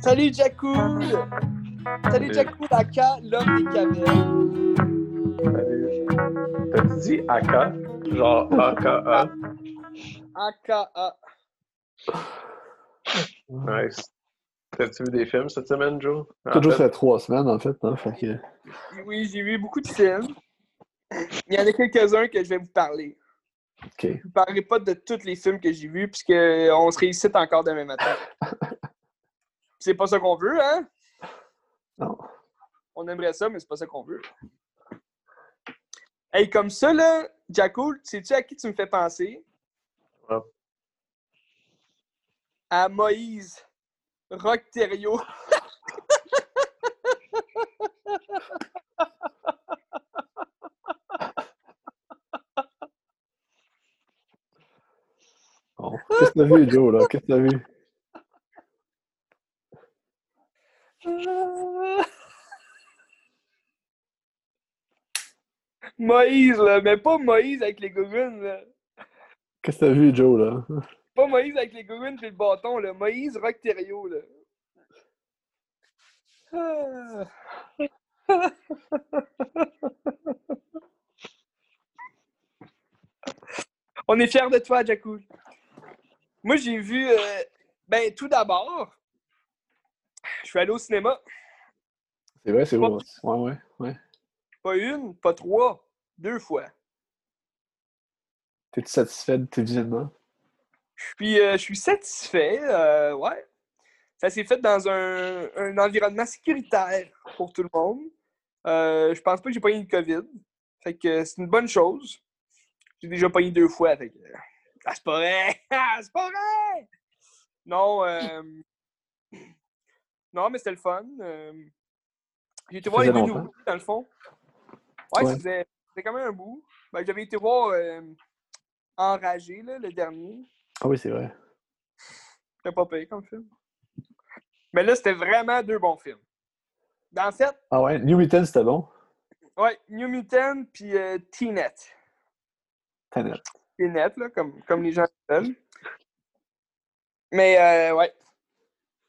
Salut Jacoul! Salut Jacoul, Aka, l'homme des cavernes. T'as dit AK? Genre AKA? AKA. Nice. T'as-tu vu des films cette semaine, Joe? En Toujours fait, fait trois semaines, en fait. Hein, fait que... Oui, j'ai vu beaucoup de films. Il y en a quelques-uns que je vais vous parler. OK. Je vous parlerai pas de tous les films que j'ai vus, puisqu'on se réussit encore demain matin. c'est pas ça qu'on veut, hein? Non. On aimerait ça, mais c'est pas ça qu'on veut. Hey, comme ça, là, Jacoul, sais-tu à qui tu me fais penser? Ouais. À Moïse Rock Thériault. Bon. Qu'est-ce que t'as vu, Joe, là? Qu'est-ce que t'as vu? Moïse, là, mais pas Moïse avec les gougounes, là. Qu'est-ce que t'as vu, Joe, là? Pas Moïse avec les gougounes et le bâton, là. Moïse Rock Thériault, là. Ah. On est fiers de toi, Jacoul. Moi, j'ai vu. euh, ben, tout d'abord, je suis allé au cinéma. C'est vrai, c'est vrai. Ouais, ouais, ouais. Pas une, pas trois, deux fois. T'es-tu satisfait de tes visionnements? Puis, euh, je suis satisfait. euh, ouais. Ça s'est fait dans un, un environnement sécuritaire pour tout le monde. Euh, je pense pas que j'ai pas eu le COVID. Fait que c'est une bonne chose. J'ai déjà pas eu deux fois. Fait que... Ah, c'est pas vrai! Ah, c'est pas vrai! Non, non, mais c'était le fun. J'ai été voir les deux nouveaux, dans le fond. Ouais, Ouais. Faisait quand même un bout. Ben, J'avais été voir euh, Enragé, là, le dernier. Ah oui, c'est vrai. C'était pas payé comme film. Mais là, c'était vraiment deux bons films. En fait, Ah ouais, New Mutant, c'était bon? ouais, New Mutant puis euh, T-Net. Tenet. T-Net, là, comme, comme les gens l'appellent. Mais, euh, ouais.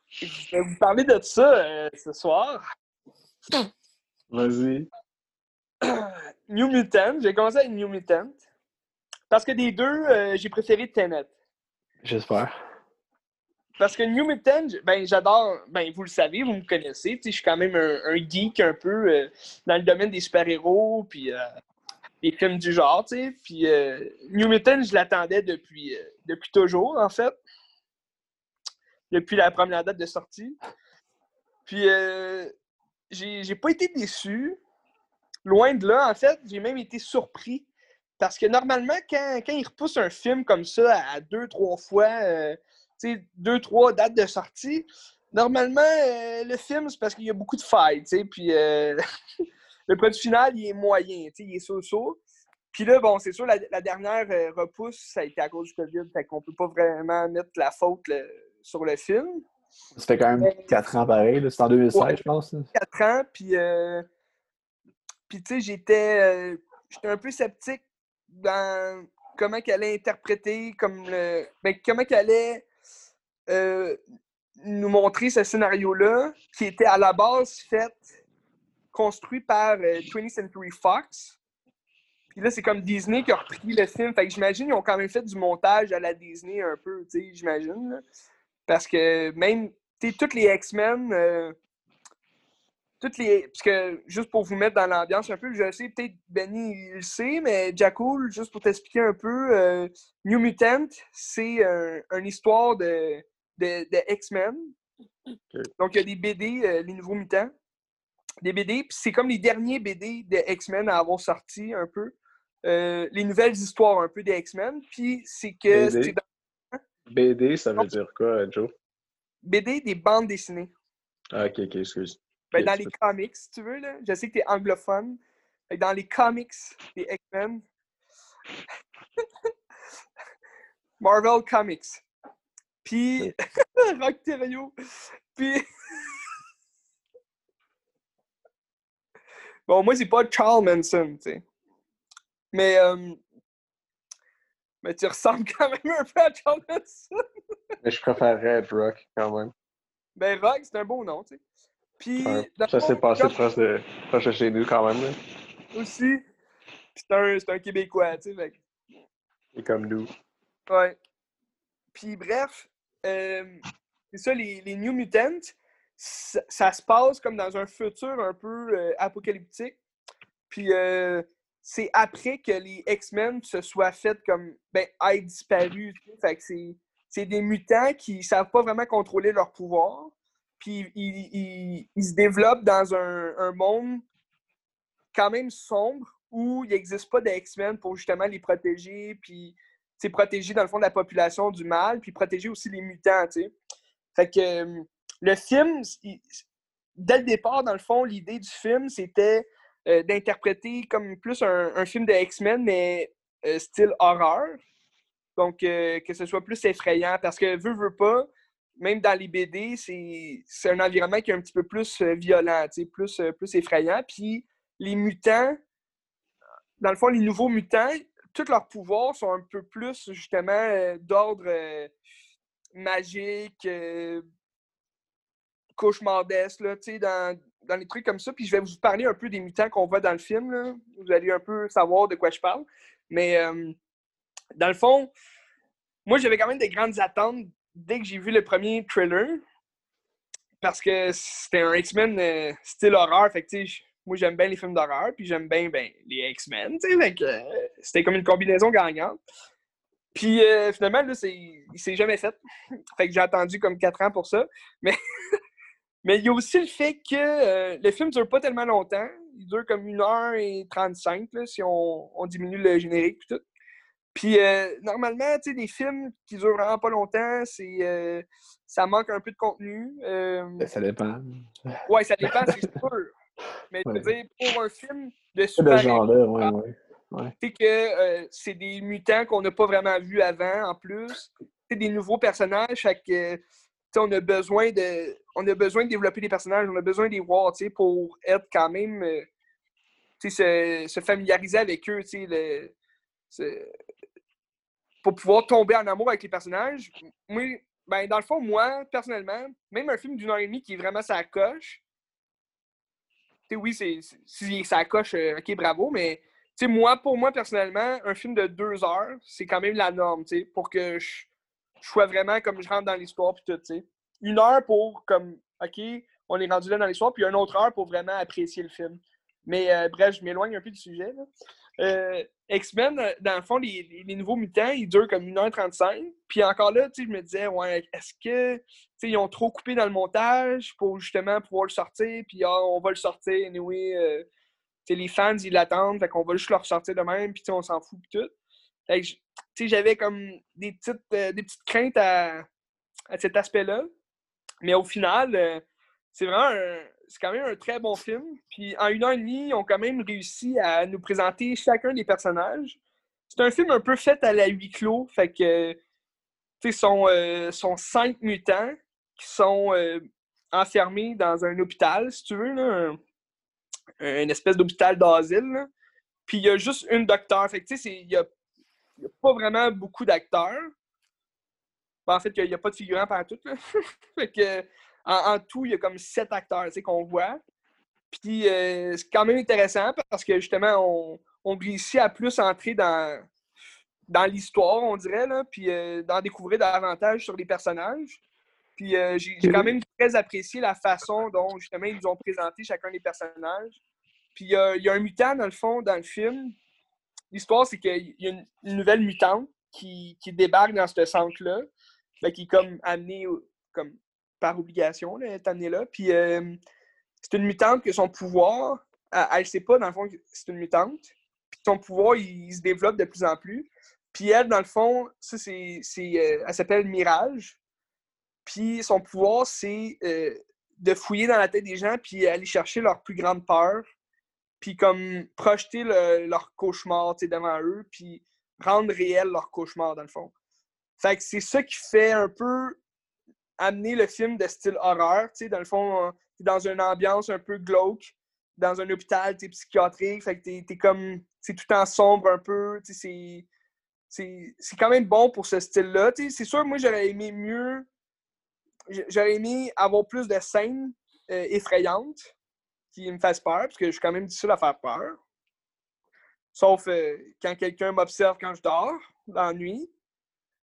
Je vais vous parler de ça euh, ce soir. Vas-y. New Mutant, j'ai commencé avec New Mutant. Parce que des deux, euh, j'ai préféré Tenet. J'espère. Parce que New Mutant, ben j'adore, ben vous le savez, vous me connaissez, je suis quand même un, un geek un peu euh, dans le domaine des super-héros, puis euh, des films du genre, tu sais. Puis New Mutant, je l'attendais depuis, depuis toujours, en fait. Depuis la première date de sortie. Puis j'ai pas été déçu. Loin de là, en fait, j'ai même été surpris. Parce que normalement, quand, quand ils repoussent un film comme ça à deux, trois fois, euh, tu sais, deux, trois dates de sortie, normalement, euh, le film, c'est parce qu'il y a beaucoup de failles, tu sais, puis euh, le produit final, il est moyen, tu sais, il est so-so. Puis là, bon, c'est sûr, la, la dernière repousse, ça a été à cause du COVID, fait qu'on peut pas vraiment mettre la faute sur le film. Ça fait quand même 4 ans pareil. C'est en 2016, Ouais. je pense. 4 ans, puis, puis tu sais, j'étais un peu sceptique dans comment qu'elle allait interpréter, comme le, ben, comment qu'elle allait nous montrer ce scénario-là, qui était à la base fait, construit par euh, 20th Century Fox. Puis là, c'est comme Disney qui a repris le film. Fait que j'imagine qu'ils ont quand même fait du montage à la Disney un peu, tu sais, j'imagine. Parce que même, tu sais, toutes les X-Men, toutes les. Parce que, juste pour vous mettre dans l'ambiance un peu, je sais, peut-être Benny il le sait, mais Jackal, juste pour t'expliquer un peu, euh, New Mutant, c'est un- une histoire de, de, de X-Men. Donc, il y a des BD, euh, les nouveaux mutants. Des BD, puis c'est comme les derniers BD de X-Men à avoir sorti un peu. Euh, les nouvelles histoires un peu des X-Men. Puis c'est que BD? dans BD, ça veut dire quoi, Joe? BD des bandes dessinées. Ah, ok, ok, excuse. Ben, dans les comics, si tu veux, là. Je sais que tu es anglophone. Dans les comics des X-Men. Marvel Comics. Puis, Rock Terrio. Puis. bon, moi, c'est pas Charles Manson, tu sais. Mais, euh, mais tu ressembles quand même un peu à Charles Manson. Mais je préférerais être Rock quand même. Ben, Rock, c'est un beau nom, tu sais. Puis, Ouais. Ça s'est passé proche de, proche de chez nous quand même. Là. aussi. C'est un, un Québécois, tu sais. fait Et comme nous. Ouais. Puis bref, euh, c'est ça, les, les New Mutants, ça, ça se passe comme dans un futur un peu euh, apocalyptique. Puis euh, c'est après que les X-Men se soient fait comme, ben, aient disparu. Fait que c'est, c'est des mutants qui savent pas vraiment contrôler leur pouvoir. Puis ils- ils se développent dans un, monde quand même sombre où il n'existe pas de X-Men pour justement les protéger, puis protéger dans le fond de la population du mal, puis protéger aussi les mutants. Fait que euh, le film, il- dès le départ, dans le fond, l'idée du film, c'était euh, d'interpréter comme plus un, film de X-Men, mais euh, style horreur. Donc, que ce soit plus effrayant, parce que veut, veut pas, même dans les BD, c'est un environnement qui est un petit peu plus euh, violent, plus, euh, plus effrayant. Puis les mutants, dans le fond, les nouveaux mutants, tous leurs pouvoirs sont un peu plus, justement, euh, d'ordre magique, euh, cauchemardesque, là, dans, dans les trucs comme ça. Puis je vais vous parler un peu des mutants qu'on voit dans le film. Vous allez un peu savoir de quoi je parle. Mais, dans le fond, moi, j'avais quand même des grandes attentes dès que j'ai vu le premier trailer. Parce que c'était un X-Men euh, style horreur. Fait moi, j'aime bien les films d'horreur, puis j'aime bien ben, les X-Men, euh, c'était comme une combinaison gagnante. Puis euh, finalement, là, il s'est jamais fait. fait que j'ai attendu comme 4 ans pour ça. Mais il y a aussi le fait que le film dure pas tellement longtemps. Il dure comme 1h35 là, si on, on diminue le générique et tout. Puis euh, normalement, tu sais, des films qui durent vraiment pas longtemps, c'est euh, ça manque un peu de contenu. Euh, Ben, Ça dépend. ouais, ça dépend, c'est sûr. Mais Ouais. dire, pour un film de Ce super genre-là, ouais, ouais. c'est que euh, c'est des mutants qu'on n'a pas vraiment vus avant en plus. C'est des nouveaux personnages, fait que tu sais, on a besoin de on a besoin de développer des personnages, on a besoin de les voir, tu sais, pour être quand même tu sais, se, se familiariser avec eux, tu sais, le- pour pouvoir tomber en amour avec les personnages. Ben, dans le fond, moi, personnellement, même un film d'une heure et demie qui est vraiment sa coche, tu sais, oui, c'est, c'est- si ça coche, euh, ok, bravo, mais tu sais, moi, pour moi, personnellement, un film de deux heures, c'est quand même la norme, tu sais, pour que je, je sois vraiment comme je rentre dans l'histoire puis tout, tu sais. Une heure pour, comme, ok, on est rendu là dans l'histoire, puis une autre heure pour vraiment apprécier le film. Mais euh, bref, je m'éloigne un peu du sujet, là. Euh, X-Men, euh, dans le fond, les, nouveaux mutants, ils durent comme 1h35. Puis encore là, je me disais, ouais, est-ce que, ils ont trop coupé dans le montage pour justement pouvoir le sortir, puis ah, on va le sortir, anyway, euh, les fans, ils l'attendent, fait qu'on va juste le ressortir de même, puis on s'en fout, puis tout. Fait que, j'avais comme des petites, euh, des petites craintes à, à cet aspect-là. Mais au final, euh, c'est vraiment un- c'est quand même un très bon film. Puis en une heure et demie, ils ont quand même réussi à nous présenter chacun des personnages. C'est un film un peu fait à la huis clos. Fait que, tu sais, sont, euh, sont cinq mutants qui sont euh, enfermés dans un hôpital, si tu veux, là, un, une espèce d'hôpital d'asile. Puis il y a juste une docteur. Fait que, tu sais, il n'y a, pas vraiment beaucoup d'acteurs. En fait, il n'y a, pas de figurants partout. Fait que, en, en tout, il y a comme sept acteurs qu'on voit. Puis euh, c'est quand même intéressant parce que justement, on, on réussit à plus entrer dans, dans l'histoire, on dirait, là, puis euh, d'en découvrir davantage sur les personnages. Puis euh, j'ai quand même très apprécié la façon dont justement ils nous ont présenté chacun des personnages. Puis il y a, il y a un mutant dans le fond, dans le film. L'histoire, c'est qu'il y a une, une nouvelle mutante qui, qui débarque dans ce centre-là, qui est comme amenée comme par obligation, là, elle est amenée là. Puis euh, c'est une mutante que son pouvoir, elle, elle sait pas dans le fond c'est une mutante. Puis son pouvoir, il, se développe de plus en plus. Puis elle, dans le fond, ça c'est, euh, elle s'appelle Mirage. Puis son pouvoir, c'est euh, de fouiller dans la tête des gens puis aller chercher leur plus grande peur. Puis comme projeter le- leur cauchemar devant eux, puis rendre réel leur cauchemar, dans le fond. Fait que c'est ça qui fait un peu amener le film de style horreur. Tu sais, dans le fond, t'es dans une ambiance un peu glauque, dans un hôpital, t'es psychiatrique. Fait que t'es, t'es comme. C'est tout en sombre un peu. Tu sais, c'est. Quand même bon pour ce style-là. Tu sais, c'est sûr, moi, j'aurais aimé mieux. J'aurais aimé avoir plus de scènes euh, effrayantes qui me fassent peur, parce que je suis quand même difficile à faire peur. Sauf euh, quand quelqu'un m'observe quand je dors, dans la nuit.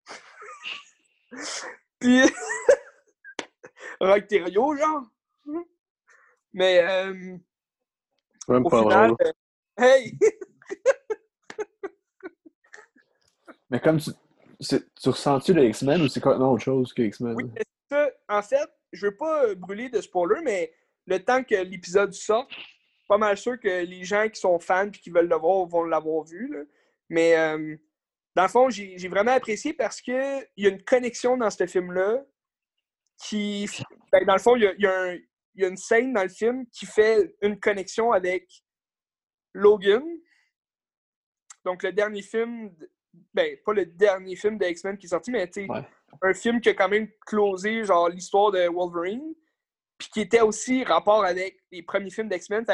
Puis. Rock Thériault, genre. Mais, euh, Même au pas final, drôle. euh, hey! Mais comme tu. Tu ressens-tu les X-Men ou c'est complètement autre chose que X-Men? Oui, mais ça, en fait, je veux pas euh, brûler de spoiler, mais le temps que l'épisode sorte, pas mal sûr que les gens qui sont fans et qui veulent le voir vont l'avoir vu. là. Mais euh, dans le fond, j'ai j'ai vraiment apprécié parce qu'il y a une connexion dans ce film-là qui. ben, dans le fond, il y a, il y a un- il y a une scène dans le film qui fait une connexion avec Logan. Donc, le dernier film. Ben, pas le dernier film de X-Men qui est sorti, mais Ouais. un film qui a quand même closé genre l'histoire de Wolverine, puis qui était aussi rapport avec les premiers films d'X-Men.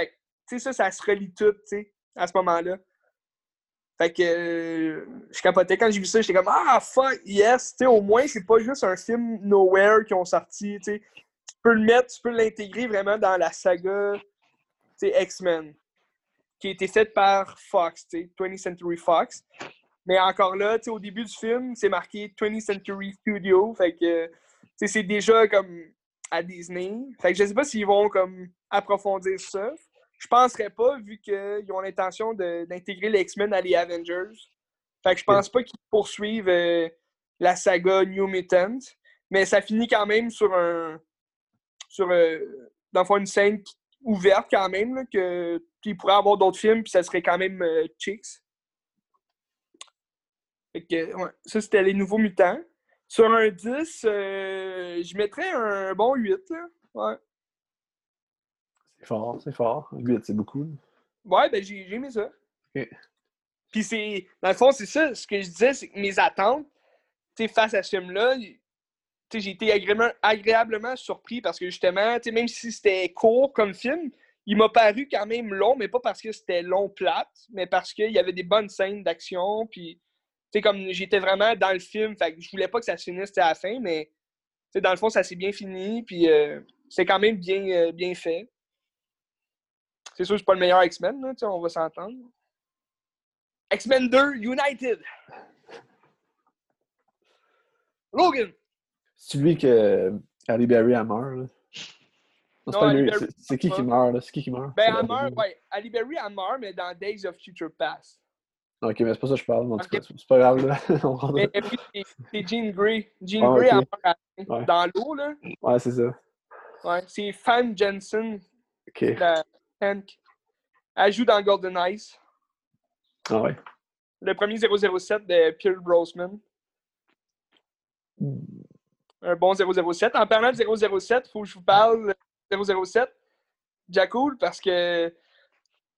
Ça, ça se relie tout, tu sais, à ce moment-là. Fait que je capotais quand j'ai vu ça, j'étais comme Ah fuck, yes! Au moins, c'est pas juste un film Nowhere qui ont sorti, tu peux le mettre, tu peux l'intégrer vraiment dans la saga X-Men, qui a été faite par Fox, tu sais, 20th Century Fox. Mais encore là, au début du film, c'est marqué 20th Century Studio. Fait que, c'est déjà comme à Disney. Fait que je sais pas s'ils vont comme approfondir ça. Je penserais pas, vu qu'ils ont l'intention d'intégrer les X-Men à les Avengers. Fait que je pense pas qu'ils poursuivent euh, la saga New Mutant. Mais ça finit quand même sur un. sur euh, dans une scène ouverte quand même, là, que pourrait avoir d'autres films, puis ça serait quand même euh, Chicks. Fait que, ouais, ça, c'était les nouveaux mutants. Sur un 10, euh, je mettrais un bon 8. Là. Ouais. C'est fort, c'est fort. 8, c'est beaucoup. Ouais, ben j'ai j'ai aimé ça. Puis c'est. Dans le fond, c'est ça. Ce que je disais, c'est que mes attentes, tu sais, face à ce film-là, tu sais, j'ai été agréablement, agréablement surpris parce que justement, tu sais, même si c'était court comme film, il m'a paru quand même long, mais pas parce que c'était long plate, mais parce qu'il y avait des bonnes scènes d'action. Puis, tu sais, comme j'étais vraiment dans le film, fait que je voulais pas que ça se finisse à la fin, mais tu sais, dans le fond, ça s'est bien fini. Puis, euh, c'est quand même bien, euh, bien fait. C'est sûr que c'est pas le meilleur X-Men, on va s'entendre. X-Men 2 United. Logan. C'est lui que Halle Berry a meurt, là. C'est qui meurt qui meurt, là? C'est qui qui meurt? Ben, elle meurt, ouais. Ali Berry, elle meurt, mais dans Days of Future Past. Ok, mais c'est pas ça que je parle, tout cas, c'est pas grave, là. On rentre- Mais oui, c'est- c'est Jean Grey. Jean Ah, Grey, ok. elle meurt à la fin, Ouais. dans l'eau, là. Ouais, c'est ça. Ouais. C'est Fan Jensen, Ok. la Hank. Elle joue dans Golden Eyes. Ah ouais. Le premier 007 de Pierre Brosnan. Un bon 007. En parlant de 007, il faut que je vous parle de 007. Déjà cool parce que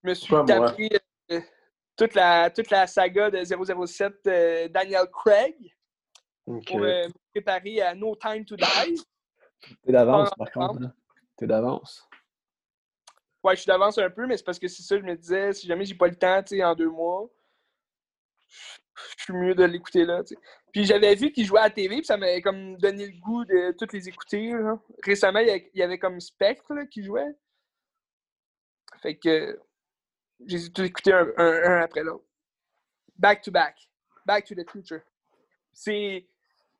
je me suis Pas tapé euh, toute, la, toute la saga de 007 euh, Daniel Craig pour euh, me préparer à No Time to Die. T'es d'avance, par contre, là. T'es d'avance. Ouais, je suis d'avance un peu, mais c'est parce que c'est ça, je me disais, si jamais j'ai pas le temps, tu sais, en deux mois, je suis mieux de l'écouter là. Puis j'avais vu qu'il jouait à la TV, puis ça m'avait comme donné le goût de toutes les écouter. Récemment, il y avait- comme Spectre qui jouait. Fait que j'ai tout écouté un après l'autre. Back to back. Back to the future. C'est.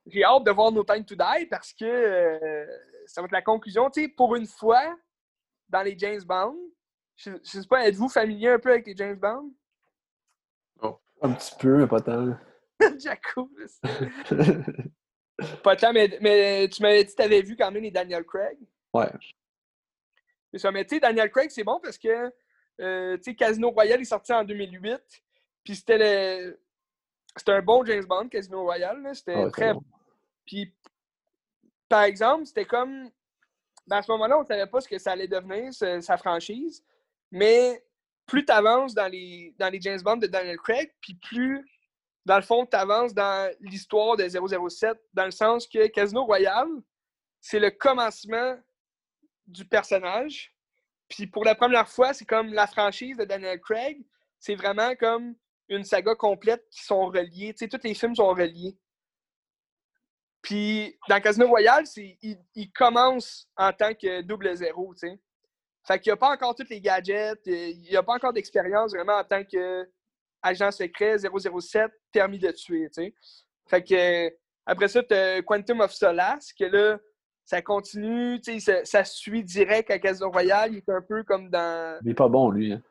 J'ai hâte de voir No Time to Die parce que euh, ça va être la conclusion. Tu sais, pour une fois, dans les James Bond, je, je sais pas, êtes-vous familier un peu avec les James Bond? Un petit peu, mais pas tant. Jaco, pas tant, mais, mais tu m'avais dit que tu avais vu quand même les Daniel Craig. Ouais. C'est ça, mais tu sais, Daniel Craig, c'est bon parce que, euh, tu sais, Casino Royale est sorti en 2008, puis c'était le... C'était un bon James Bond, Casino Royale. C'était très bon. Puis, par exemple, c'était comme. Ben, à ce moment-là, on ne savait pas ce que ça allait devenir, sa franchise. Mais plus tu avances dans les, dans les James Bond de Daniel Craig, puis plus dans le fond, tu avances dans l'histoire de 007, dans le sens que Casino Royale, c'est le commencement du personnage. Puis pour la première fois, c'est comme la franchise de Daniel Craig. C'est vraiment comme une saga complète qui sont reliés. Tu sais, tous les films sont reliés. Puis dans Casino Royale, il, il commence en tant que double zéro, tu sais. Fait qu'il n'y a pas encore tous les gadgets, euh, il n'y a pas encore d'expérience vraiment en tant que agent secret 007 permis de tuer, tu sais. Fait que après ça, tu as Quantum of Solace, que là, ça continue, tu sais, ça, ça suit direct à Casino Royale. Il est un peu comme dans. Il est pas bon, lui. hein.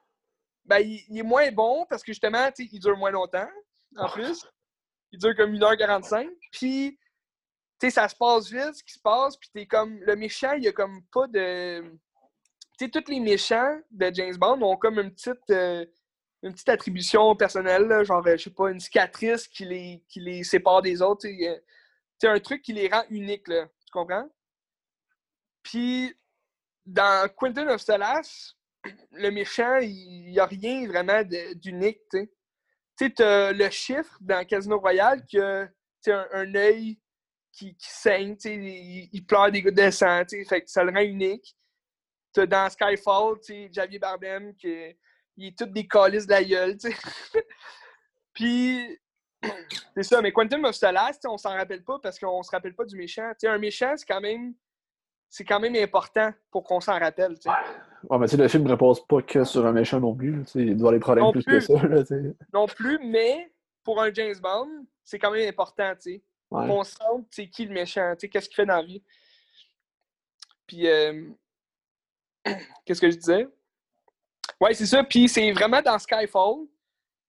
Ben, il, il est moins bon parce que justement, tu sais, il dure moins longtemps, en plus. Il dure comme 1h45. Puis, sais, ça se passe vite, ce qui se passe. Puis, t'es comme. Le méchant, il y a comme pas de. Tu sais, tous les méchants de James Bond ont comme une petite. euh, une petite attribution personnelle, genre, euh, je sais pas, une cicatrice qui les, qui les sépare des autres. sais, euh, C'est un truc qui les rend uniques, là. Tu comprends? Puis, dans Quentin of Solace, le méchant, il n'y a rien vraiment d'unique, tu sais. Le chiffre dans Casino Royale tu sais, un, un œil qui, qui saigne, tu sais, il, il pleure des gouttes de sang, tu sais, fait que ça le rend unique. Dans Skyfall, tu sais, Javier Bardem, qui il est tout des calices de la gueule, tu sais. Puis, c'est ça, mais Quantum of Solace, on s'en rappelle pas parce qu'on se rappelle pas du méchant. Tu sais, un méchant, c'est quand même c'est quand même important pour qu'on s'en rappelle, tu sais. Ouais, mais tu sais, le film ne repose pas que sur un méchant non plus. Il doit des problèmes Non plus, plus. que ça. Là. Non plus, mais pour un James Bond, c'est quand même important, tu sais. Ouais. Qu'on sente, c'est qui le méchant, tu sais, qu'est-ce qu'il fait dans la vie. Puis, euh, qu'est-ce que je disais? Ouais, c'est ça. Puis, c'est vraiment dans Skyfall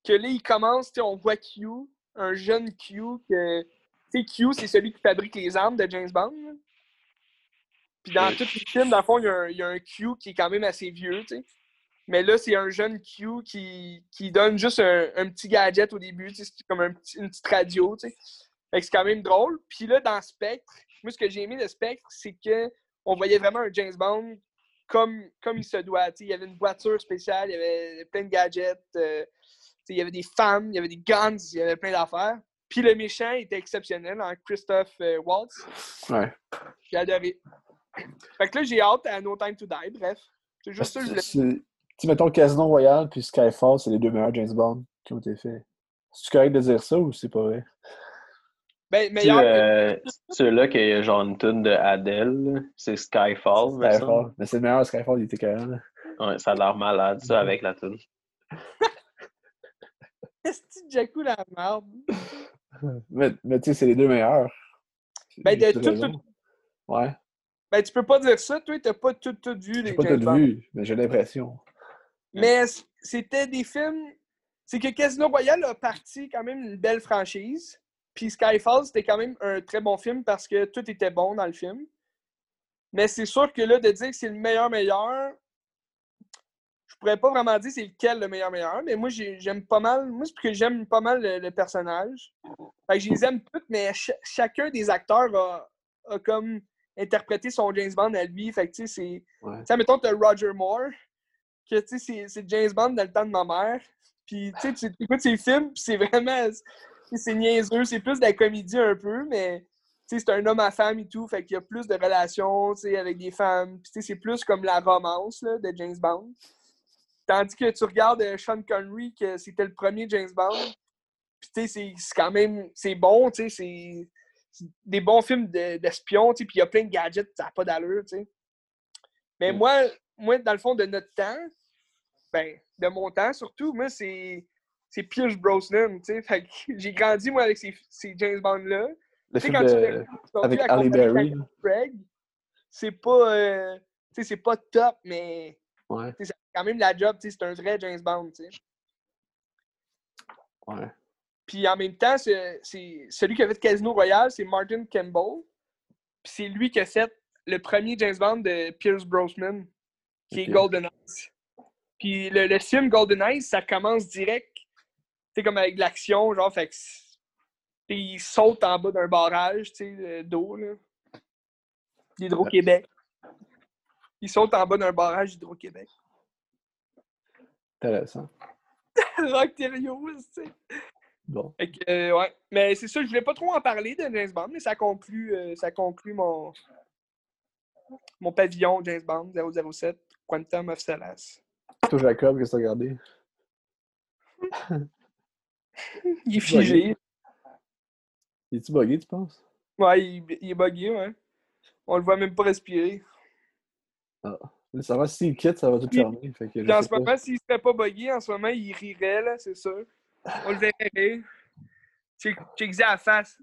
que là, il commence, tu sais, on voit Q, un jeune Q, que, tu sais, Q, c'est celui qui fabrique les armes de James Bond. là. Puis, dans tous les films, dans le fond, il y, a un, il y a un Q qui est quand même assez vieux, tu sais. Mais là, c'est un jeune Q qui, qui donne juste un, un petit gadget au début, tu sais, c'est comme un une petite radio, tu sais. Fait que c'est quand même drôle. Puis là, dans Spectre, moi, ce que j'ai aimé de Spectre, c'est que on voyait vraiment un James Bond comme, comme il se doit. Il y avait une voiture spéciale, il y avait plein de gadgets, euh, il y avait des femmes, il y avait des guns, il y avait plein d'affaires. Puis le méchant était exceptionnel, en Christophe euh, Waltz. Ouais. J'ai adoré. Fait que là, j'ai hâte à No Time to Die, bref. C'est juste ça que Tu mettons Casino Royale puis Skyfall, c'est les deux meilleurs James Bond qui ont été faits. C'est correct de dire ça ou c'est pas vrai? Ben, meilleur. euh, Celui-là qui est genre une tune de Adele, c'est Skyfall. Skyfall. Mais c'est le meilleur Skyfall, il était. Ouais, ça a l'air malade, ça, avec la tune. Est-ce que Jackou la merde? Mais, mais tu sais, c'est les deux meilleurs. Ben, de tout tout- raison. Ouais. Ben, tu peux pas dire ça, toi, t'as pas tout, tout vu les J'ai pas tout vu, mais j'ai l'impression. Mais c'était des films. C'est que Casino Royale a parti quand même une belle franchise. Puis Skyfall, c'était quand même un très bon film parce que tout était bon dans le film. Mais c'est sûr que là, de dire que c'est le meilleur meilleur, je pourrais pas vraiment dire c'est lequel le meilleur meilleur. Mais moi, j'ai- j'aime pas mal. Moi, c'est parce que j'aime pas mal le, le personnage. Fait que je les aime toutes, mais ch- chacun des acteurs a, a comme interprété son James Bond à lui. Fait que tu sais, c'est. Ouais. Tu sais, mettons, t'as Roger Moore, que tu sais, c'est- c'est James Bond dans le temps de ma mère. Puis tu sais, tu écoutes ses films, puis c'est vraiment. C'est- niaiseux, c'est plus de la comédie un peu, mais c'est un homme à femme et tout, fait qu'il y a plus de relations avec des femmes. C'est plus comme la romance là, de James Bond. Tandis que tu regardes euh, Sean Connery, que c'était le premier James Bond. Puis c'est- quand même. C'est bon, c'est des bons films de- d'espions, puis il y a plein de gadgets, ça n'a pas d'allure. Mais Mm. moi, moi, dans le fond, de notre temps, ben, de mon temps surtout, moi, c'est c'est Pierce Brosnan, tu sais. J'ai grandi, moi, avec ces, ces James Bond-là. Le Tu sais, film quand tu de... sorti avec Halle Berry. c'est pas, euh, tu sais, c'est pas top, mais Ouais, tu fait quand même la job, tu sais, c'est un vrai James Bond, tu sais. ouais. Puis en même temps, c'est c'est- celui qui a fait Casino Royale, c'est Martin Campbell. Puis c'est lui qui a fait le premier James Bond de Pierce Brosnan, qui est. Golden Eyes. Puis le, le film Golden Eyes, ça commence direct, tu sais, comme avec l'action, genre, fait que c'est- il saute en bas d'un barrage, tu sais, d'eau, là. D'Hydro-Québec. Il saute en bas d'un barrage d'Hydro-Québec. Intéressant. Rock Thériault, tu sais. Bon. Fait que, euh, ouais. Mais c'est ça, je voulais pas trop en parler de James Bond, mais ça conclut, euh, ça conclut mon, mon pavillon James Bond 007, Quantum of Solace. Toi, Jacob, qu'est-ce que t'as regardé? Il est figé. Es-tu bugué, tu penses? Ouais, il, il est bugué, ouais. On le voit même pas respirer. Le savoir s'il quitte, ça va tout fermer. Fait que en ce pas. moment, s'il serait pas bugué, en ce moment, il rirait, là, c'est sûr. On le verrait. Check, check à la face.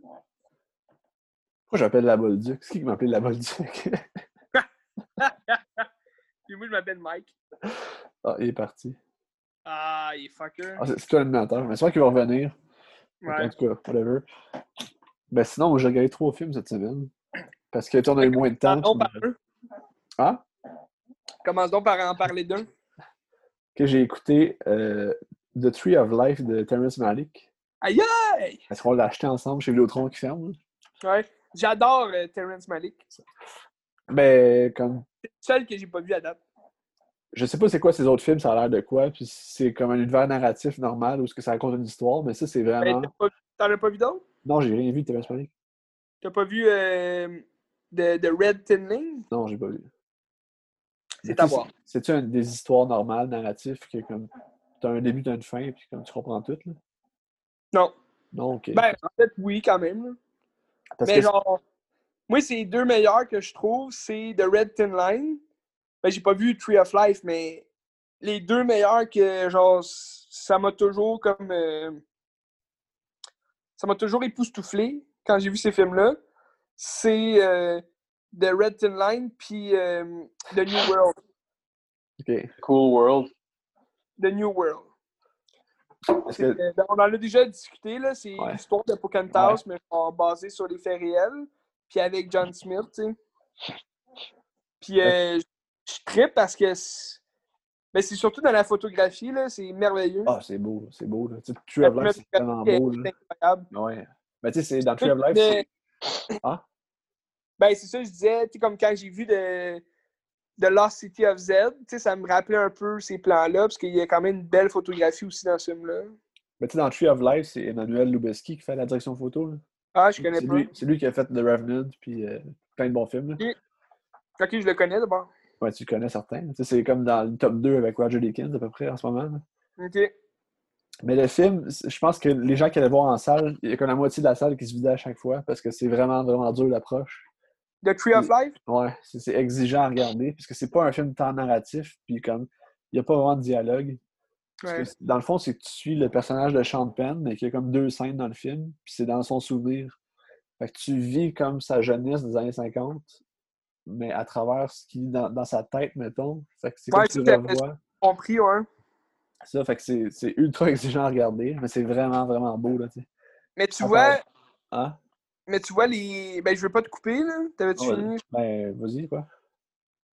Pourquoi j'appelle la Bolduc? C'est qui qui m'appelle la Bolduc? Puis moi, je m'appelle Mike. ah, il est parti. Ah, il est fucker. Ah, c'est c'est toi l'animateur. Mais c'est vrai qu'il va revenir. Ouais. En tout cas, whatever. Ben sinon, moi, j'ai regardé trois films cette semaine. Parce que on a eu moins de temps. Commence par un. Ah? Commence donc par en parler d'un. Que j'ai écouté euh, The Tree of Life de Terrence Malick. Aïe aïe! Est-ce qu'on l'a acheté ensemble chez Vidéotron qui ferme? là? Ouais. J'adore euh, Terrence Malick. C'est Ben, comme. le seul que j'ai pas vu à date. Je sais pas c'est quoi ces autres films, ça a l'air de quoi. Puis c'est comme un univers narratif normal où ce que ça raconte une histoire. Mais ça, c'est vraiment. T'en as pas vu d'autres? Non, j'ai rien vu de Terrence Malick. T'as pas vu euh, de, de Red Tin Lane? Non, j'ai pas vu. C'est à voir. C'est- C'est-tu des histoires normales, narratives, que comme. T'as un début, t'as une fin, puis comme tu comprends tout, là? Non. Non, ok. Ben, en fait, oui, quand même. là. Parce Mais que genre, moi, c'est les deux meilleurs que je trouve, c'est The Red Tin Line. Ben, j'ai pas vu Tree of Life, mais les deux meilleurs que, genre, ça m'a toujours comme. euh, ça m'a toujours époustouflé quand j'ai vu ces films-là. C'est euh, The Red Tin Line puis euh, The New World. ok. Cool World. The New World. Que- ben, on en a déjà discuté, là. C'est Ouais. l'histoire de Pocahontas, mais basée sur les faits réels. Puis avec John Smith, tu sais. Puis euh, je trippe parce que. c'est- Mais c'est surtout dans la photographie, là. C'est merveilleux. Ah, c'est beau, c'est beau. Là. Tu sais, Tree La of Life, c'est tellement beau. est Là. incroyable. Ouais. Mais tu sais, c'est- dans Tree of Life, c'est. Ah? Ben, c'est ça, je disais, tu sais, comme quand j'ai vu de, de Lost City of Z, tu sais, ça me rappelait un peu ces plans-là, parce qu'il y a quand même une belle photographie aussi dans ce film-là. Mais tu sais, dans Tree of Life, c'est Emmanuel Lubezki qui fait la direction photo. Là. Ah, je connais C'est pas. c'est lui qui a fait The Revenant, puis euh, plein de bons films. Là. Ok, je le connais d'abord. Ouais, tu le connais certains. Tu sais, c'est comme dans le top 2 avec Roger Deakins à peu près en ce moment. là. Ok. Mais le film, je pense que les gens qui allaient voir en salle, il y a comme la moitié de la salle qui se vidait à chaque fois parce que c'est vraiment, vraiment dur l'approche. The Tree of Life? Ouais, c'est exigeant à regarder puisque c'est pas un film tant narratif, puis comme il n'y a pas vraiment de dialogue. Parce Ouais. que dans le fond, c'est que tu suis le personnage de Sean Penn, mais qu'il y a comme deux scènes dans le film, puis c'est dans son souvenir. Fait que tu vis comme sa jeunesse des années 50, mais à travers ce qui est dans, dans sa tête, mettons. Fait que c'est Ouais, comme tu revois. Compris, ouais. Ça, fait que c'est c'est ultra exigeant à regarder, mais c'est vraiment, vraiment beau, là, tu sais. Mais tu À vois, Hein? mais tu vois les. Ben, je veux pas te couper, là. T'avais-tu Ouais. fini? Ben, vas-y, quoi.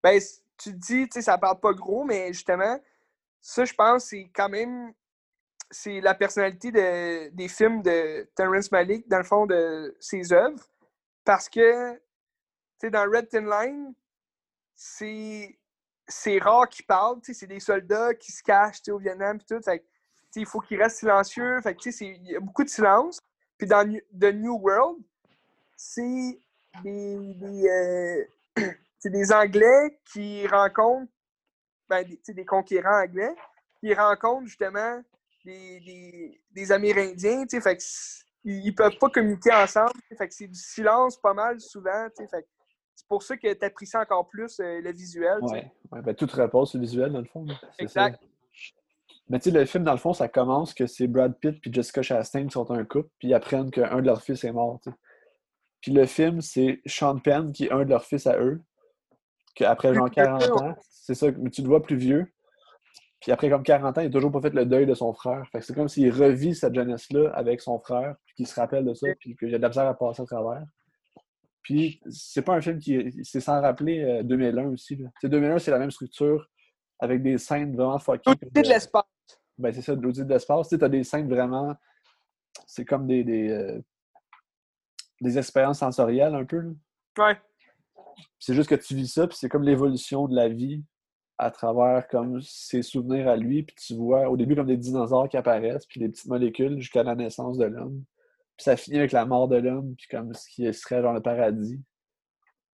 Ben, tu te dis, tu sais, ça parle pas gros, mais justement, ça, je pense, c'est quand même. C'est la personnalité de- des films de Terrence Malick, dans le fond, de ses œuvres. Parce que, dans Red Tin Line, c'est. Rare qu'ils parlent, c'est des soldats qui se cachent, au Vietnam, puis tout. Fait il faut qu'ils restent silencieux. Fait il y a beaucoup de silence. Puis dans The New World, c'est des, euh, des Anglais qui rencontrent, ben, des, des conquérants anglais, qui rencontrent justement des, des, des Amérindiens, fait ils, ils peuvent pas communiquer ensemble, fait c'est du silence pas mal souvent, fait c'est pour ça que tu apprécies encore plus euh, le visuel, sais. Ouais. ben, tout repose sur le visuel, dans le fond. ça. Exact. Mais tu sais, le film, dans le fond, ça commence que c'est Brad Pitt puis Jessica Chastain qui sont un couple, puis ils apprennent qu'un de leurs fils est mort. Puis le film, c'est Sean Penn qui est un de leurs fils à eux, qu'après genre Plus vieux, 40 ans, c'est ça, mais tu le vois plus vieux. Puis après comme 40 ans, il n'a toujours pas fait le deuil de son frère. Fait que c'est comme s'il revit cette jeunesse-là avec son frère, puis qu'il se rappelle de ça, puis qu'il a de la misère à passer à travers. Puis c'est pas un film qui. C'est sans rappeler euh, 2001 aussi. Là. Tu sais, 2001, c'est la même structure avec des scènes vraiment fuckées. Comme de de- l'espace. ben, c'est ça, de l'audit d'espace. Tu sais, as des scènes vraiment. C'est comme des. Des, euh, des expériences sensorielles un peu. là. Ouais. C'est juste que tu vis ça, puis c'est comme l'évolution de la vie à travers comme ses souvenirs à lui, puis tu vois au début comme des dinosaures qui apparaissent, puis des petites molécules jusqu'à la naissance de l'homme. Puis ça finit avec la mort de l'homme, puis comme ce qui serait genre le paradis.